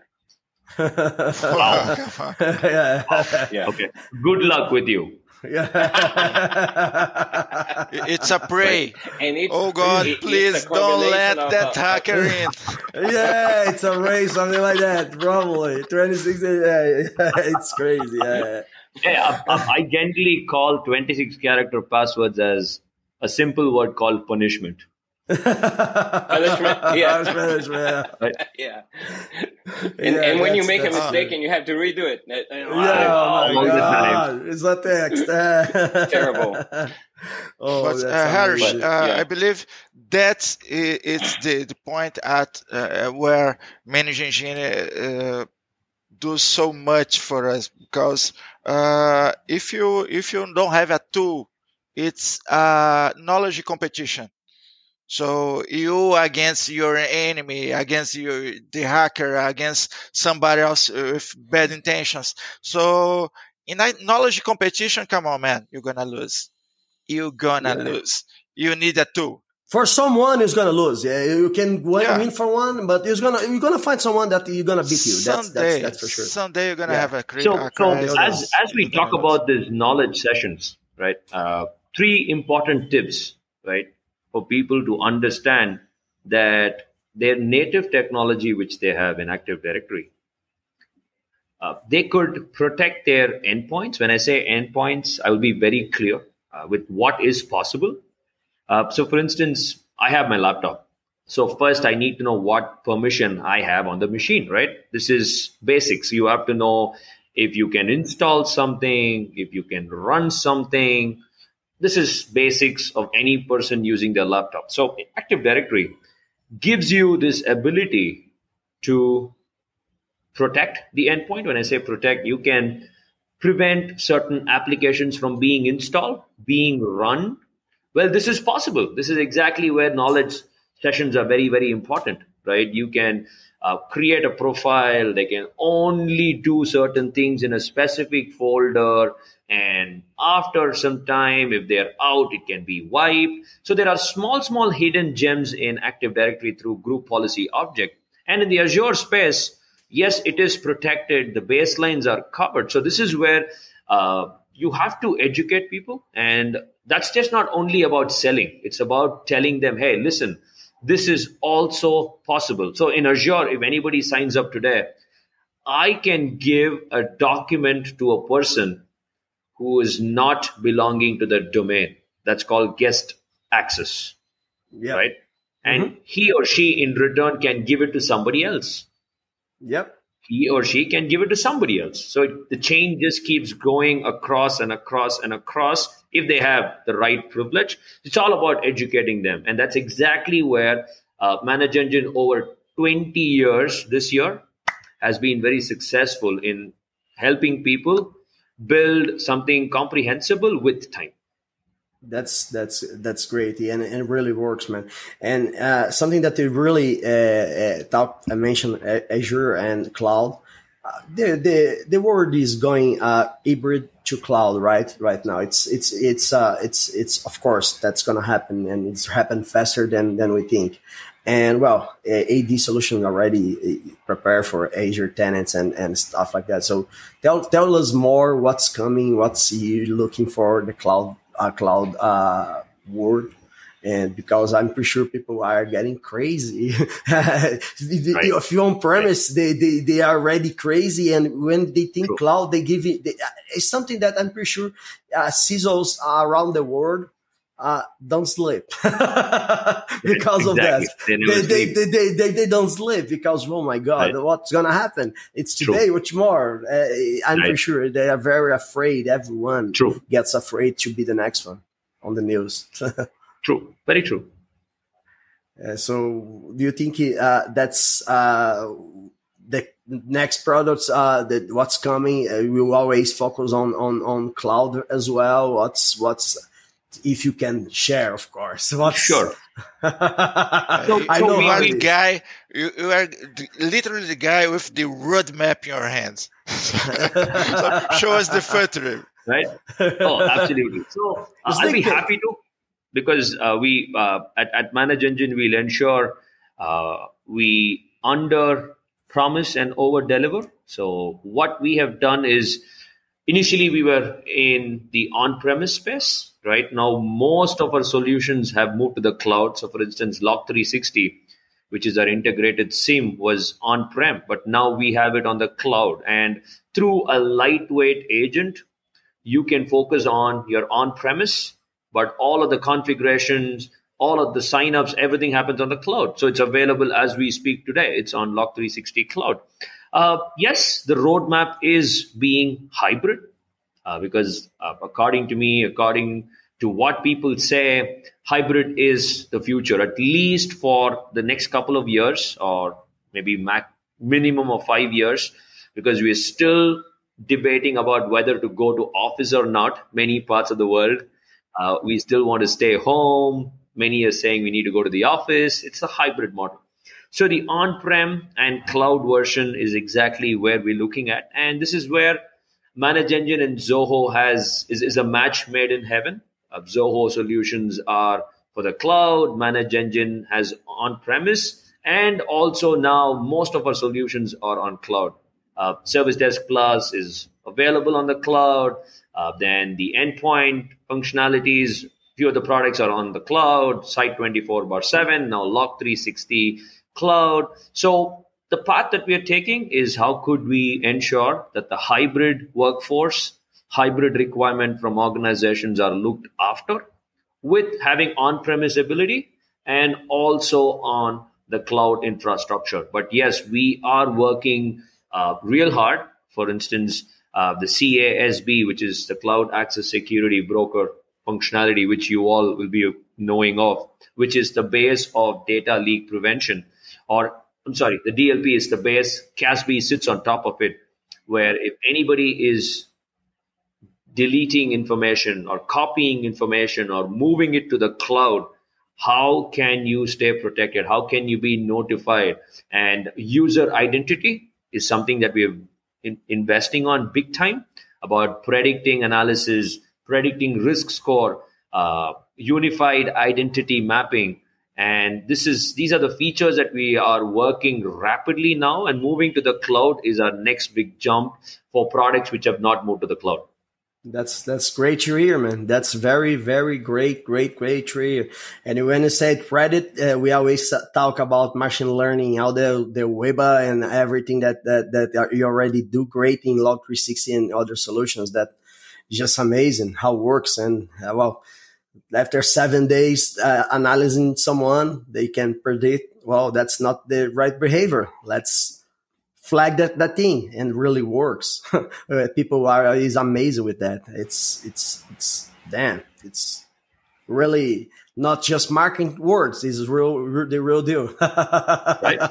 Wow. yeah. Yeah. Okay. Good luck with you. yeah. It's a prey. And it's, Oh God, it- please a don't let of, that hacker in. yeah, it's a race, something like that. Probably 26. Yeah, it's crazy. Yeah. Yeah, I, I, I gently call 26 character passwords as a simple word called punishment. Punishment, yeah. Punishment, yeah. yeah. And, Yeah, and when you make a mistake good. and you have to redo it, uh, Yeah, oh my the God. It's a text. Terrible. oh, but uh, Harsh, uh, yeah. I believe that's it's the, the point at uh, where Manage Engine uh, do so much for us because uh, if you if you don't have a tool, it's a knowledge competition. So you against your enemy, against your the hacker, against somebody else with bad intentions. So in a knowledge competition, come on, man, you're gonna lose. You're gonna Yeah. lose. You need a tool. for someone who's gonna lose. Yeah, you can win, Yeah. for one, but you're gonna you're gonna find someone that you're gonna beat you. That's someday, that's, that's for sure. someday you're gonna Yeah. have a, cri- So, a so as, as we talk about these knowledge sessions, right, uh, three important tips, right, for people to understand that their native technology, which they have in Active Directory, uh, they could protect their endpoints. When I say endpoints, I will be very clear uh, with what is possible. Uh, so, for instance, I have my laptop. So, first, I need to know what permission I have on the machine, right? This is basics. You have to know if you can install something, if you can run something. This is basics of any person using their laptop. So, Active Directory gives you this ability to protect the endpoint. When I say protect, you can prevent certain applications from being installed, being run. Well, this is possible. This is exactly where knowledge sessions are very, very important, right? You can uh, create a profile, they can only do certain things in a specific folder. And after some time, if they're out, it can be wiped. So there are small, small hidden gems in Active Directory through group policy object. And in the Azure space, yes, it is protected. The baselines are covered. So this is where uh, you have to educate people. And that's just not only about selling, it's about telling them, hey, listen, this is also possible. So in Azure, if anybody signs up today, I can give a document to a person who is not belonging to the domain. That's called guest access, Yeah. right? Mm-hmm. And he or she, in return, can give it to somebody else. Yep. He or she can give it to somebody else. So the chain just keeps going across and across and across if they have the right privilege. It's all about educating them. And that's exactly where uh, Manage Engine over 20 years this year has been very successful in helping people build something comprehensible with time. That's that's that's great, yeah, and, and it really works, man. And uh, something that they really uh, uh, I mentioned uh, Azure and cloud. The the the world is going uh, hybrid to cloud, right? Right now, it's it's it's uh, it's it's of course that's going to happen, and it's happened faster than than we think. And well, AD solution already uh, prepared for Azure tenants and, and stuff like that. So tell tell us more what's coming, what's you looking for the cloud uh, cloud uh, world. And because I'm pretty sure people are getting crazy. If you're on premise, they, they, they are already crazy. And when they think cloud, they give it, they, it's something that I'm pretty sure uh, CISOs around the world uh, don't sleep because of that. They They, they, they, they, they, don't sleep because, oh my God, Right. what's going to happen? It's True. today, which more? Uh, I'm pretty sure they are very afraid. Everyone True. gets afraid to be the next one on the news. True. Very true. Uh, so, do you think uh, that's uh, the next products uh, that what's coming? Uh, we will always focus on, on on cloud as well. What's what's if you can share, of course. What's Sure. So, I so know you are the guy. You, you are literally the guy with the roadmap in your hands. so show us the future. right? Oh, absolutely. So uh, I'll be happy to because uh, we uh, at, at Manage Engine we'll ensure uh, we under promise and over deliver. So what we have done is initially we were in the on-premise space. Right now, most of our solutions have moved to the cloud. So, for instance, Log360 which is our integrated SIEM, was on prem, but now we have it on the cloud. And through a lightweight agent, you can focus on your on premise, but all of the configurations, all of the signups, everything happens on the cloud. So it's available as we speak today. It's on Log360 Cloud. Uh, yes, the roadmap is being hybrid uh, because, uh, according to me, according to what people say, hybrid is the future, at least for the next couple of years or maybe minimum of five years, because we're still debating about whether to go to office or not. Many parts of the world, uh, we still want to stay home. Many are saying we need to go to the office. It's a hybrid model. So the on-prem and cloud version is exactly where we're looking at, and this is where Manage Engine and Zoho has is, is a match made in heaven. Uh, Zoho solutions are for the cloud. Manage Engine has on-premise, and also now most of our solutions are on cloud. Uh, Service Desk Plus is available on the cloud. Uh, then the endpoint functionalities, few of the products are on the cloud. Site24x7, now Log360 cloud. So the path that we are taking is how could we ensure that the hybrid workforce, hybrid requirement from organizations are looked after with having on-premise ability and also on the cloud infrastructure. But yes, we are working uh, real hard. For instance, uh, the CASB, which is the Cloud Access Security Broker functionality, which you all will be knowing of, which is the base of data leak prevention. Or, I'm sorry, the DLP is the base, CASB sits on top of it, where if anybody is deleting information or copying information or moving it to the cloud, how can you stay protected? How can you be notified? And user identity is something that we're in, investing on big time about predicting analysis, predicting risk score, uh, unified identity mapping. And this is these are the features that we are working rapidly now, and moving to the cloud is our next big jump for products which have not moved to the cloud. That's that's great to hear, man. That's very very great, great, great to hear. And when you said credit, uh, we always talk about machine learning, how the the web and everything that that that you already do great in Log360 and other solutions. That just amazing how it works. And uh, well, after seven days uh, analyzing someone, they can predict. Well, that's not the right behavior. Let's flag that that thing and really works. People are is amazed with that. It's it's it's damn. It's really not just marking words. This is real, real the real deal. right.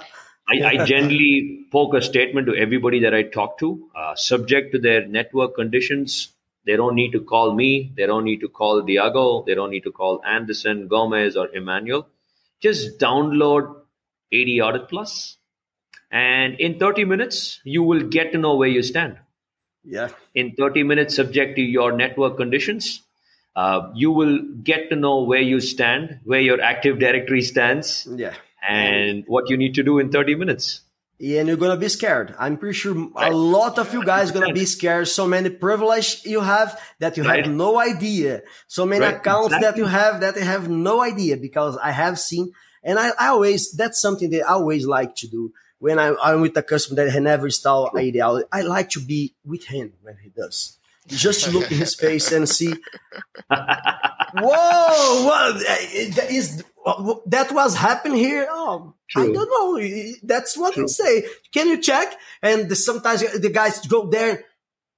I, I generally poke a statement to everybody that I talk to, uh, subject to their network conditions. They don't need to call me. They don't need to call Diago. They don't need to call Anderson, Gomez, or Emmanuel. Just download AD Audit Plus, and in 30 minutes, you will get to know where you stand. Yeah. In 30 minutes, subject to your network conditions, uh, you will get to know where you stand, where your Active Directory stands, yeah, and what you need to do in 30 minutes. Yeah, and you're gonna be scared. I'm pretty sure a lot of you guys gonna be scared. So many privilege you have that you Right. have no idea. So many Right, accounts that you have that you have no idea because I have seen, and I, I always that's something that I always like to do when I, I'm with a customer that has never installed IDL. I like to be with him when he does. Just to look in his face and see Whoa! What that is that was happening here? Oh, I don't know. That's what you say. Can you check? And the, sometimes the guys go there.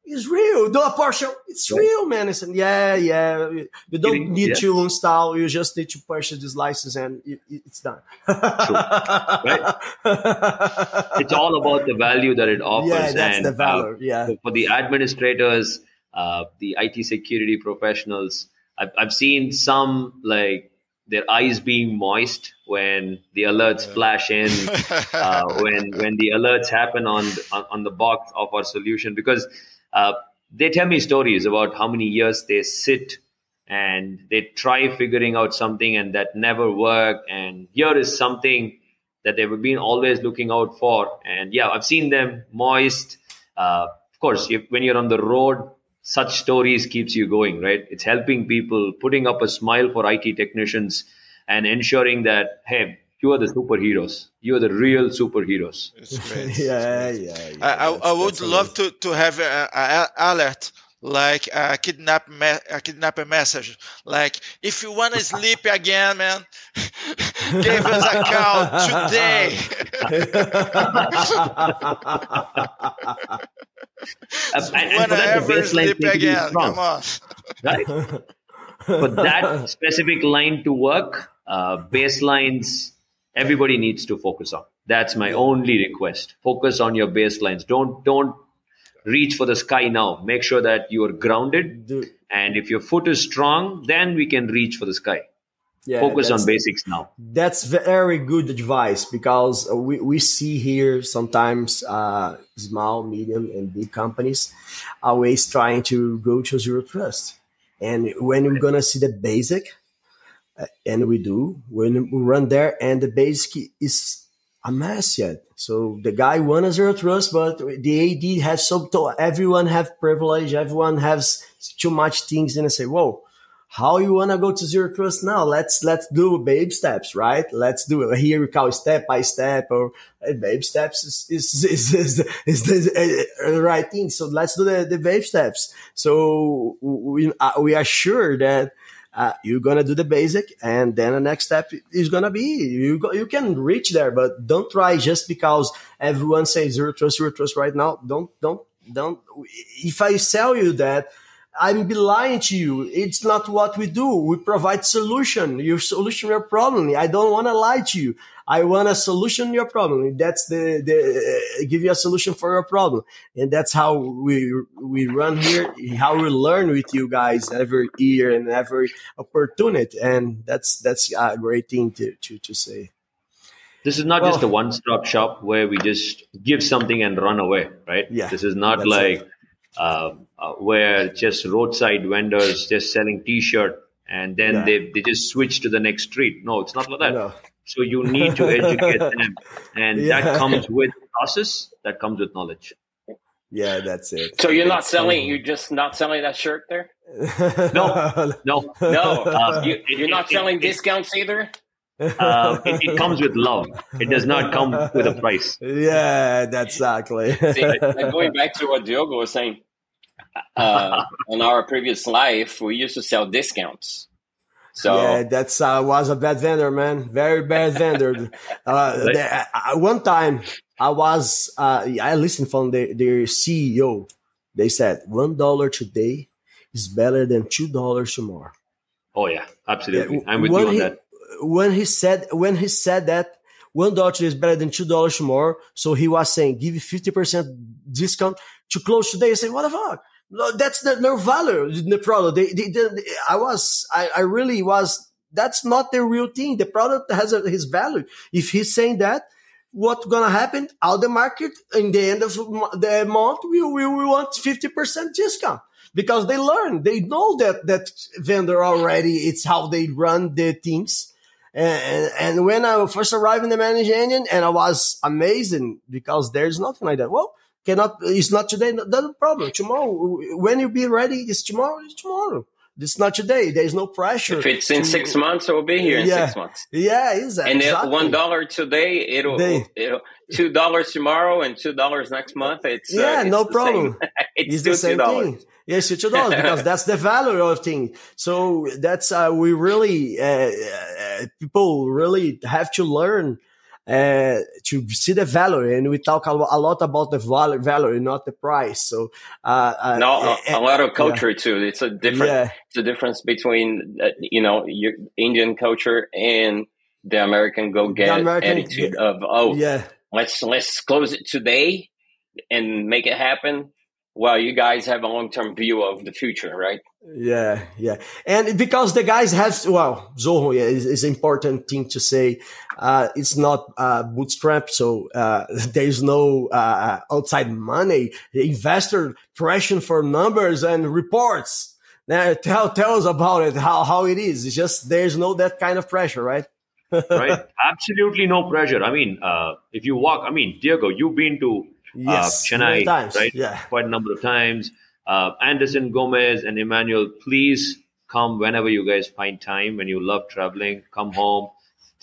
It's real. Do a partial. It's real, man. I said, yeah, yeah. You don't Kidding? need Yeah. to install. You just need to purchase this license, and it, it's done. Right? It's all about the value that it offers. Yeah, that's and, the value. uh, yeah. for- for the administrators, uh, the IT security professionals, I've, I've seen some like their eyes being moist when the alerts flash in, uh, when when the alerts happen on, on on the box of our solution, because uh, they tell me stories about how many years they sit and they try figuring out something and that never worked, and here is something that they've been always looking out for, and yeah, I've seen them moist. Uh, of course, if, when you're on the road, such stories keeps you going, right? It's helping people, putting up a smile for IT technicians, and ensuring that hey, you are the superheroes. You are the real superheroes. yeah, yeah, yeah. I, I, I would that's love to, to have a, a, a alert like a kidnap me- a kidnapper message like if you want to sleep again man give us a call today and, and for I that, the ever baseline sleep thing to be again come on right? for that specific line to work, uh, baselines everybody needs to focus on. That's my only request. Focus on your baselines. Don't don't reach for the sky now. Make sure that you are grounded, Dude. and if your foot is strong, then we can reach for the sky. Yeah, Focus on basics now. That's very good advice because we, we see here sometimes uh, small, medium, and big companies always trying to go to zero trust. And when we're going to see the basic, and we do, when we run there, and the basic is a mess yet. So the guy won a zero trust, but the AD has so everyone have privilege, everyone has too much things, and I say, whoa how you want to go to zero trust now? Let's let's do babe steps right? Let's do it. Here we call step by step or uh, babe steps is is is, is, is the uh, right thing. So let's do the, the babe steps. So we, uh, we are sure that uh, you're gonna do the basic, and then the next step is gonna be you. Go, you can reach there, but don't try just because everyone says zero trust, zero trust right now. Don't, don't, don't. If I sell you that, I'm be lying to you. It's not what we do. We provide solution. Your solution your problem. I don't want to lie to you. I want a solution your problem. That's the, the uh, give you a solution for your problem, and that's how we we run here. How we learn with you guys every year and every opportunity, and that's that's a great thing to to, to say. This is not Well- just a one-stop shop where we just give something and run away, right? Yeah, This is not like uh, uh, where just roadside vendors just selling T-shirt and then Yeah. they, they just switch to the next street. No, it's not like that. No. So you need to educate them, and Yeah. that comes with process. That comes with knowledge. Yeah, that's it. So you're not That's- selling. You're just not selling that shirt there. No, no, No, Uh, you, it- you're not it- selling it- discounts either. Uh, it, it comes with love. It does not come with a price. Yeah, that's exactly. See, like going back to what Diogo was saying, uh, on our previous life, we used to sell discounts. So yeah, that's uh, was a bad vendor, man. Very bad vendor. uh, the, uh, one time, I was uh, I listened from the, their CEO. They said one dollar today is better than two dollars tomorrow. Oh yeah, absolutely. Yeah, I'm with you on he, that. When he said when he said that one dollar today is better than two dollars tomorrow, so he was saying give you fifty percent discount to close today. I say what the fuck? That's the, no value. The product. They, they, they, I was I, I really was. That's not the real thing. The product has a, his value. If he's saying that, what's gonna happen? All the market in the end of the month, we we, we want fifty percent discount because they learn. They know that that vendor already. It's how they run the things. And, and when I first arrived in the Manage Engine, and I was amazing because there's nothing like that. Well, cannot. It's not today. No, problem. Tomorrow, when you be ready, it's tomorrow. It's tomorrow. It's not today. There's no pressure. if it's in to- six months, it will be here in Yeah. six months. Yeah, exactly. And one dollar today, it'll, They- it'll two dollars tomorrow and two dollars next month. It's uh, yeah, it's no problem. it's, it's the same $2. thing. Yes, it's two dollars because that's the value of thing. So that's uh, we really uh, uh, people really have to learn uh, to see the value, and we talk a, a lot about the value, value, not the price. So uh, uh, No, a, a lot of culture too. It's a different. Yeah. It's a difference between uh, you know your Indian culture and the American go get American- attitude of oh yeah. let's let's close it today and make it happen. Well, you guys have a long term view of the future, right? Yeah, yeah, and because the guys have well, Zoho yeah, is, is important thing to say. Uh, it's not uh, bootstrap, so uh, there is no uh, outside money. The investor pressure for numbers and reports. Now, tell tell us about it. How how it is? It's just there's no that kind of pressure, right? right. Absolutely no pressure. I mean, uh, if you walk, I mean, Diego, you've been to Yes, uh, many Chennai, times, right? yeah. Quite a number of times. Uh, Anderson Gomez and Emmanuel, please come whenever you guys find time. When you love traveling, come home,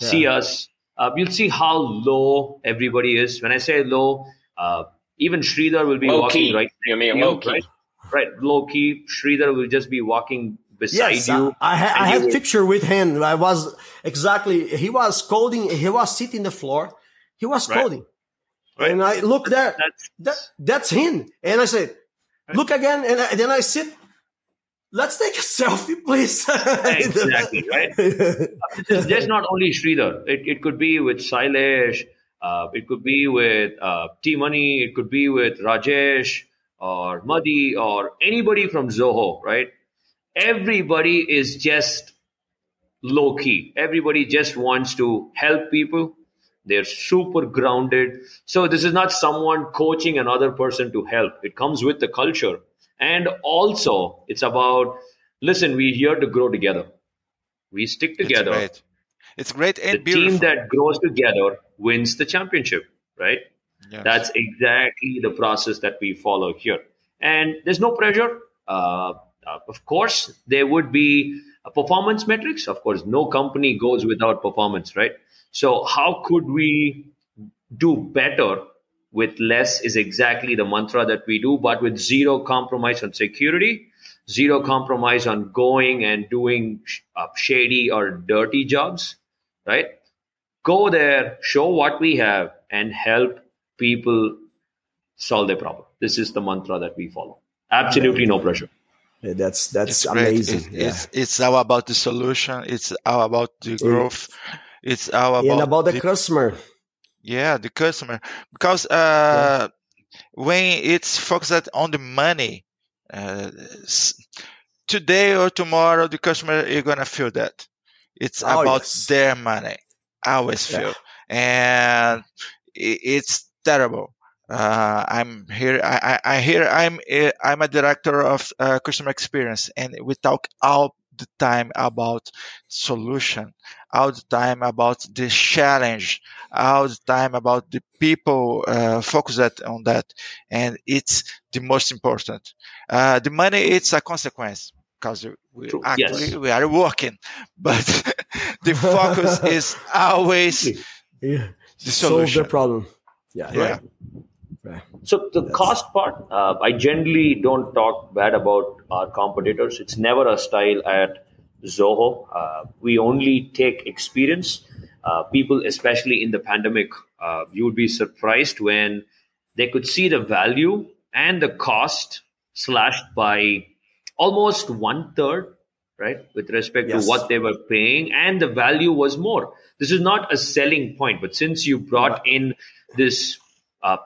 see us. Uh, you'll see how low everybody is. When I say low, uh, even Sridhar will be Low walking key. right. You mean low key. Right, right, low key. Sridhar will just be walking beside Yes, you. I, I, ha- I have will- picture with him. I was exactly. He was coding. He was sitting the floor. He was Right. coding, and I look there. That's That that's him. And I said, look again. And, I, then I sit. Let's take a selfie, please. exactly right. There's there's not only Sridhar. It, it could be with Shailesh. Uh, it could be with uh, T Money. It could be with Rajesh or Madi or anybody from Zoho. Right? Everybody is just low key. Everybody just wants to help people. They're super grounded. So this is not someone coaching another person to help. It comes with the culture. And also it's about, listen, we're here to grow together. We stick It's together. great. It's great The and team that grows together wins the championship, right? Yes. That's exactly the process that we follow here. And there's no pressure. Uh, uh, of course, there would be a performance metrics. Of course, no company goes without performance, right? So, how could we do better with less is exactly the mantra that we do, but with zero compromise on security, zero compromise on going and doing uh, shady or dirty jobs, right? Go there, show what we have, and help people solve their problem. This is the mantra that we follow. Absolutely no pressure. Yeah, that's that's It's amazing. It- yeah. It's it's all about the solution. It's all about the growth. It's all about, and about the customer. yeah the customer because uh when it's focused on the money uh, today or tomorrow the customer is gonna feel that it's Oh, about yes. their money I always Yeah. feel and it's terrible uh, I'm here. I, I, I here. I'm. a- I'm a director of uh, customer experience, and we talk all the time about solution, all the time about the challenge, all the time about the people uh, focused on that, and it's the most important. Uh, the money it's a consequence because we True. actually Yes. we are working, but the focus is always Yeah. the Solve the problem. Yeah. Yeah. Right. So the cost part, uh, I generally don't talk bad about our competitors. It's never a style at Zoho. Uh, we only take experience. Uh, people, especially in the pandemic, uh, you would be surprised when they could see the value and the cost slashed by almost one third, right, with respect Yes. to what they were paying, and the value was more. This is not a selling point, but since you brought in this, uh,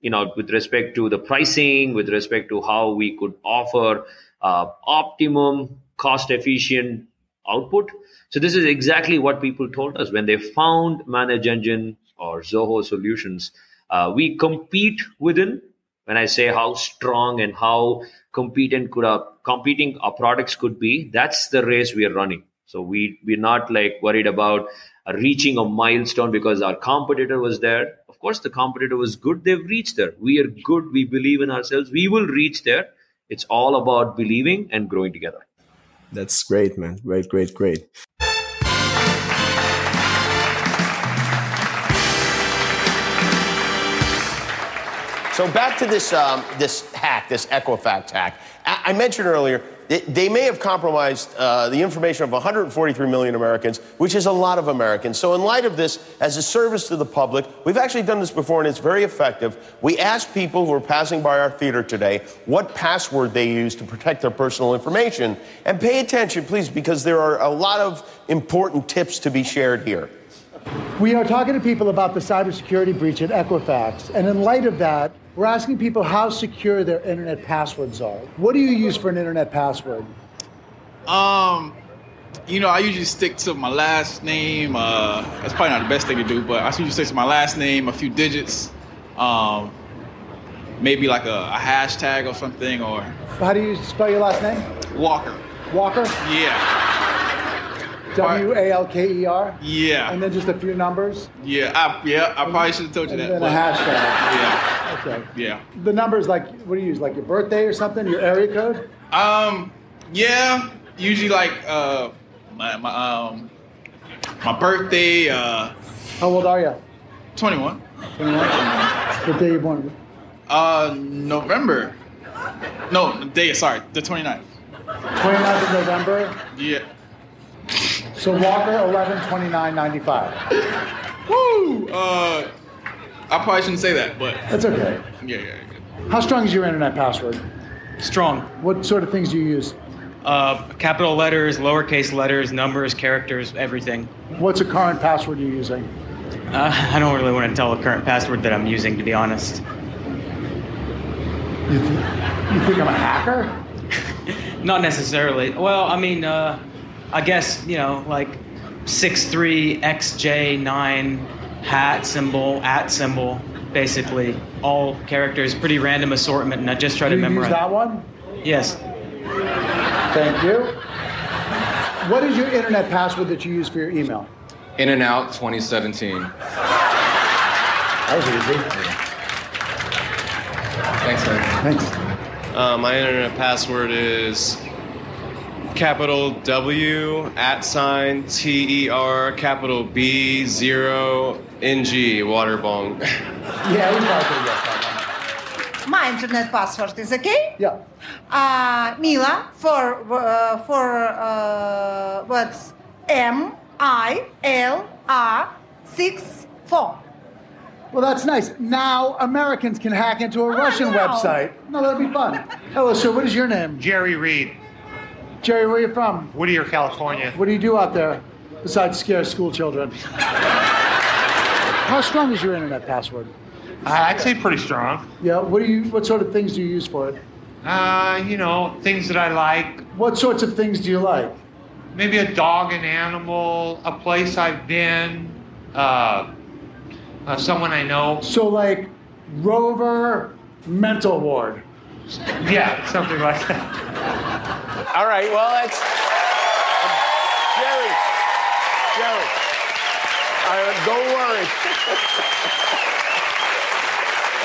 you know, with respect to the pricing, with respect to how we could offer uh, optimum cost efficient output. So this is exactly what people told us when they found Manage Engine or Zoho solutions. Uh, we compete within. When I say how strong and how competent could our competing our products could be, that's the race we are running. So we we're not like worried about reaching a milestone because our competitor was there. Course, the competitor was good; they've reached there. We are good. We believe in ourselves. We will reach there. It's all about believing and growing together. That's great, man. Great, great, great. So back to this um, this hack, this Equifax hack. I, I mentioned earlier they, they may have compromised uh, the information of 143 million Americans, which is a lot of Americans. So in light of this, as a service to the public, we've actually done this before, and it's very effective. We asked people who are passing by our theater today what password they use to protect their personal information, and pay attention, please, because there are a lot of important tips to be shared here. We are talking to people about the cybersecurity breach at Equifax, and in light of that, we're asking people how secure their internet passwords are. What do you use for an internet password? Um, you know, I usually stick to my last name. Uh, that's probably not the best thing to do, but I usually stick to my last name, a few digits, um, maybe like a, a hashtag or something, or How do you spell your last name? Walker. Walker? Yeah, W A L K E R? yeah, And then just a few numbers? yeah. I, yeah, I probably should have told you And that. then a hashtag. Yeah, Okay. yeah. The numbers, like, what do you use? Like your birthday or something? Your area code? Um, yeah. Usually like uh, my, my um, my birthday. Uh, How old are you? Twenty one. 21? What day you born? Uh, November. No, the day. Sorry, the 29th. 29th of November. Yeah. So Walker, 11, 29, 95. Woo! Uh, I probably shouldn't say that, but That's okay. yeah, yeah. yeah. How strong is your internet password? Strong. What sort of things do you use? Uh, capital letters, lowercase letters, numbers, characters, everything. What's a current password you're using? Uh, I don't really want to tell the current password that I'm using, to be honest. You, th- you think I'm a hacker? Not necessarily. Well, I mean, uh, I guess, you know, like 63XJ9 hat symbol, at symbol, basically. All characters, pretty random assortment, and I just try Do to you use memorize. that one? Yes. Thank you. What is your internet password that you use for your email? In and Out 2017. That was easy. Thanks, man. Thanks. Uh, my internet password is capital W at sign T E R capital B zero N G water bong. Yeah, we probably could have guessed that My internet password is okay. Yeah. Uh, Mila for uh, for uh, what's M I L R six four. Well, that's nice. Now Americans can hack into a Russian no. website. No, that'd be fun. Hello, sir. What is your name? Jerry Reed, Jerry, where are you from? Whittier, California. What do you do out there besides scare school children? How strong is your internet password? Uh, I'd say pretty strong. Yeah. What do you? What sort of things do you use for it? Uh, you know, things that I like. What sorts of things do you like? Maybe a dog, an animal, a place I've been, uh, uh, someone I know. So, like Rover Mental Ward. Yeah, something like that. All right, well, that's. Jerry, Jerry, uh, don't worry.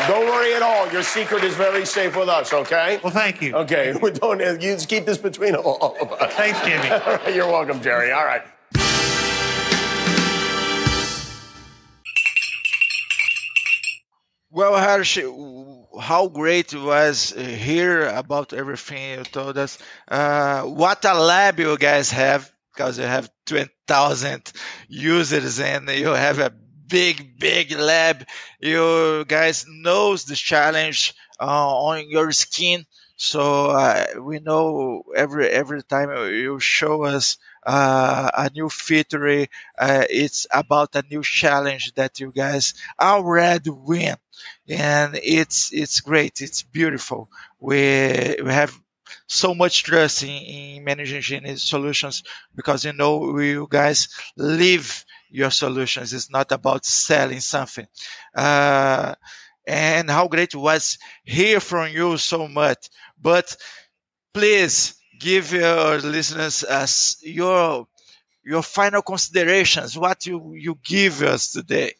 Don't worry at all. Your secret is very safe with us, okay? Well, thank you. Okay, we don't. You just keep this between all of us. Thanks, Jimmy. All right, you're welcome, Jerry. All right. Well, Harsh, how great was here about everything you told us. Uh, what a lab you guys have, because you have 20,000 users and you have a big, big lab. You guys knows the challenge uh, on your skin. So uh, we know every every time you show us uh, a new feature, uh, it's about a new challenge that you guys already win, and it's it's great. It's beautiful. We we have so much trust in, in managing solutions because you know you guys live your solutions. It's not about selling something. Uh, and how great was hear from you so much. But please give your listeners us your your final considerations. What you you give us today.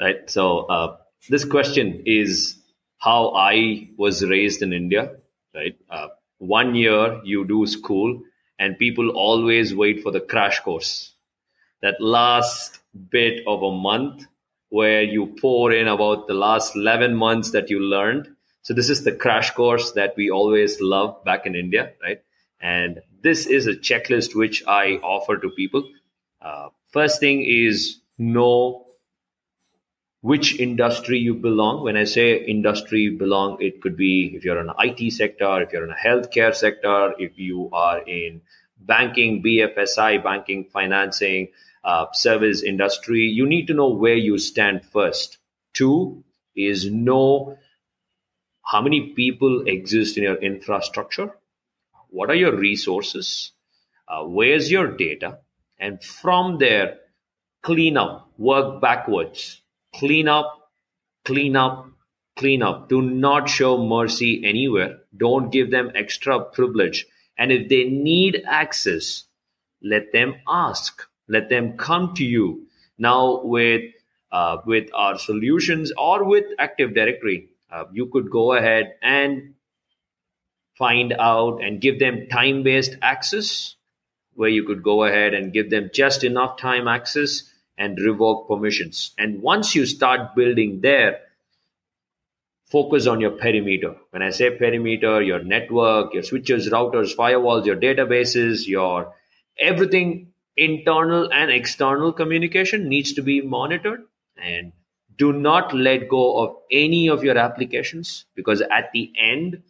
right? So uh, this question is how I was raised in India, right? Uh, one year you do school, and people always wait for the crash course, that last bit of a month where you pour in about the last 11 months that you learned. So this is the crash course that we always love back in India, right? And this is a checklist which I offer to people. Uh, first thing is know which industry you belong. When I say industry belong, it could be if you're in an IT sector, if you're in a healthcare sector, if you are in banking, BFSI, banking, financing, uh, service industry, you need to know where you stand first. Two is know how many people exist in your infrastructure, what are your resources, uh, where's your data, and from there, clean up, work backwards, clean up, clean up, clean up. Do not show mercy anywhere. Don't give them extra privilege. And if they need access, let them ask. Let them come to you. Now, with uh, with our solutions or with Active Directory, uh, you could go ahead and find out and give them time based access, where you could go ahead and give them just enough time access and revoke permissions. And once you start building there, focus on your perimeter. When I say perimeter, your network, your switches, routers, firewalls, your databases, your everything internal and external communication needs to be monitored and do not let go of any of your applications because at the end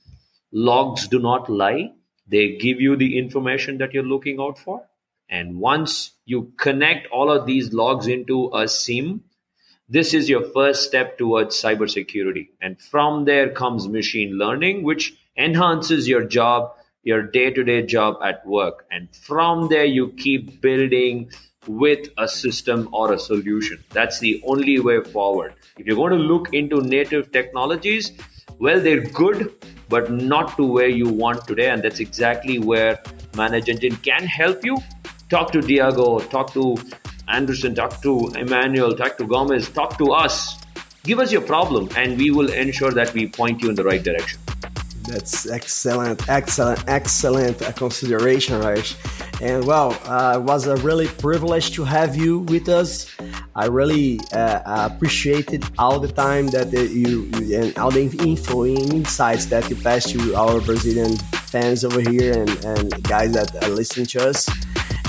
logs do not lie they give you the information that you're looking out for and once you connect all of these logs into a SIEM this is your first step towards cybersecurity. And from there comes machine learning which enhances your job your day-to-day job at work. And from there you keep building with a system or a solution. That's the only way forward. If you're going to look into native technologies well they're good but not to where you want today. And that's exactly where manage engine can help you talk to diego talk to anderson talk to emmanuel talk to gomez talk to us give us your problem and we will ensure that we point you in the right direction That's excellent, excellent, excellent uh, consideration, Raj. And well, uh, it was a really privilege to have you with us. I really uh, appreciated all the time that uh, you, you and all the info and insights that you passed to our Brazilian fans over here and, and guys that are listening to us.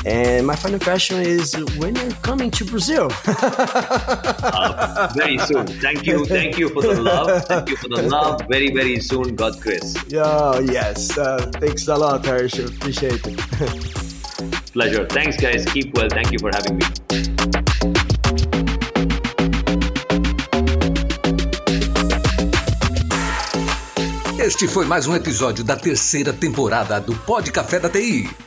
And my final question is when you're coming to Brazil? uh, very soon. Thank you. Thank you for the love. Thank you for the love. Very, very soon, God Chris. Yeah, yes. Uh, thanks a lot, Harsh. Appreciate it. Pleasure. Thanks, guys. Keep well. Thank you for having me. Este foi mais um episódio da terceira temporada do Pod Café da TI.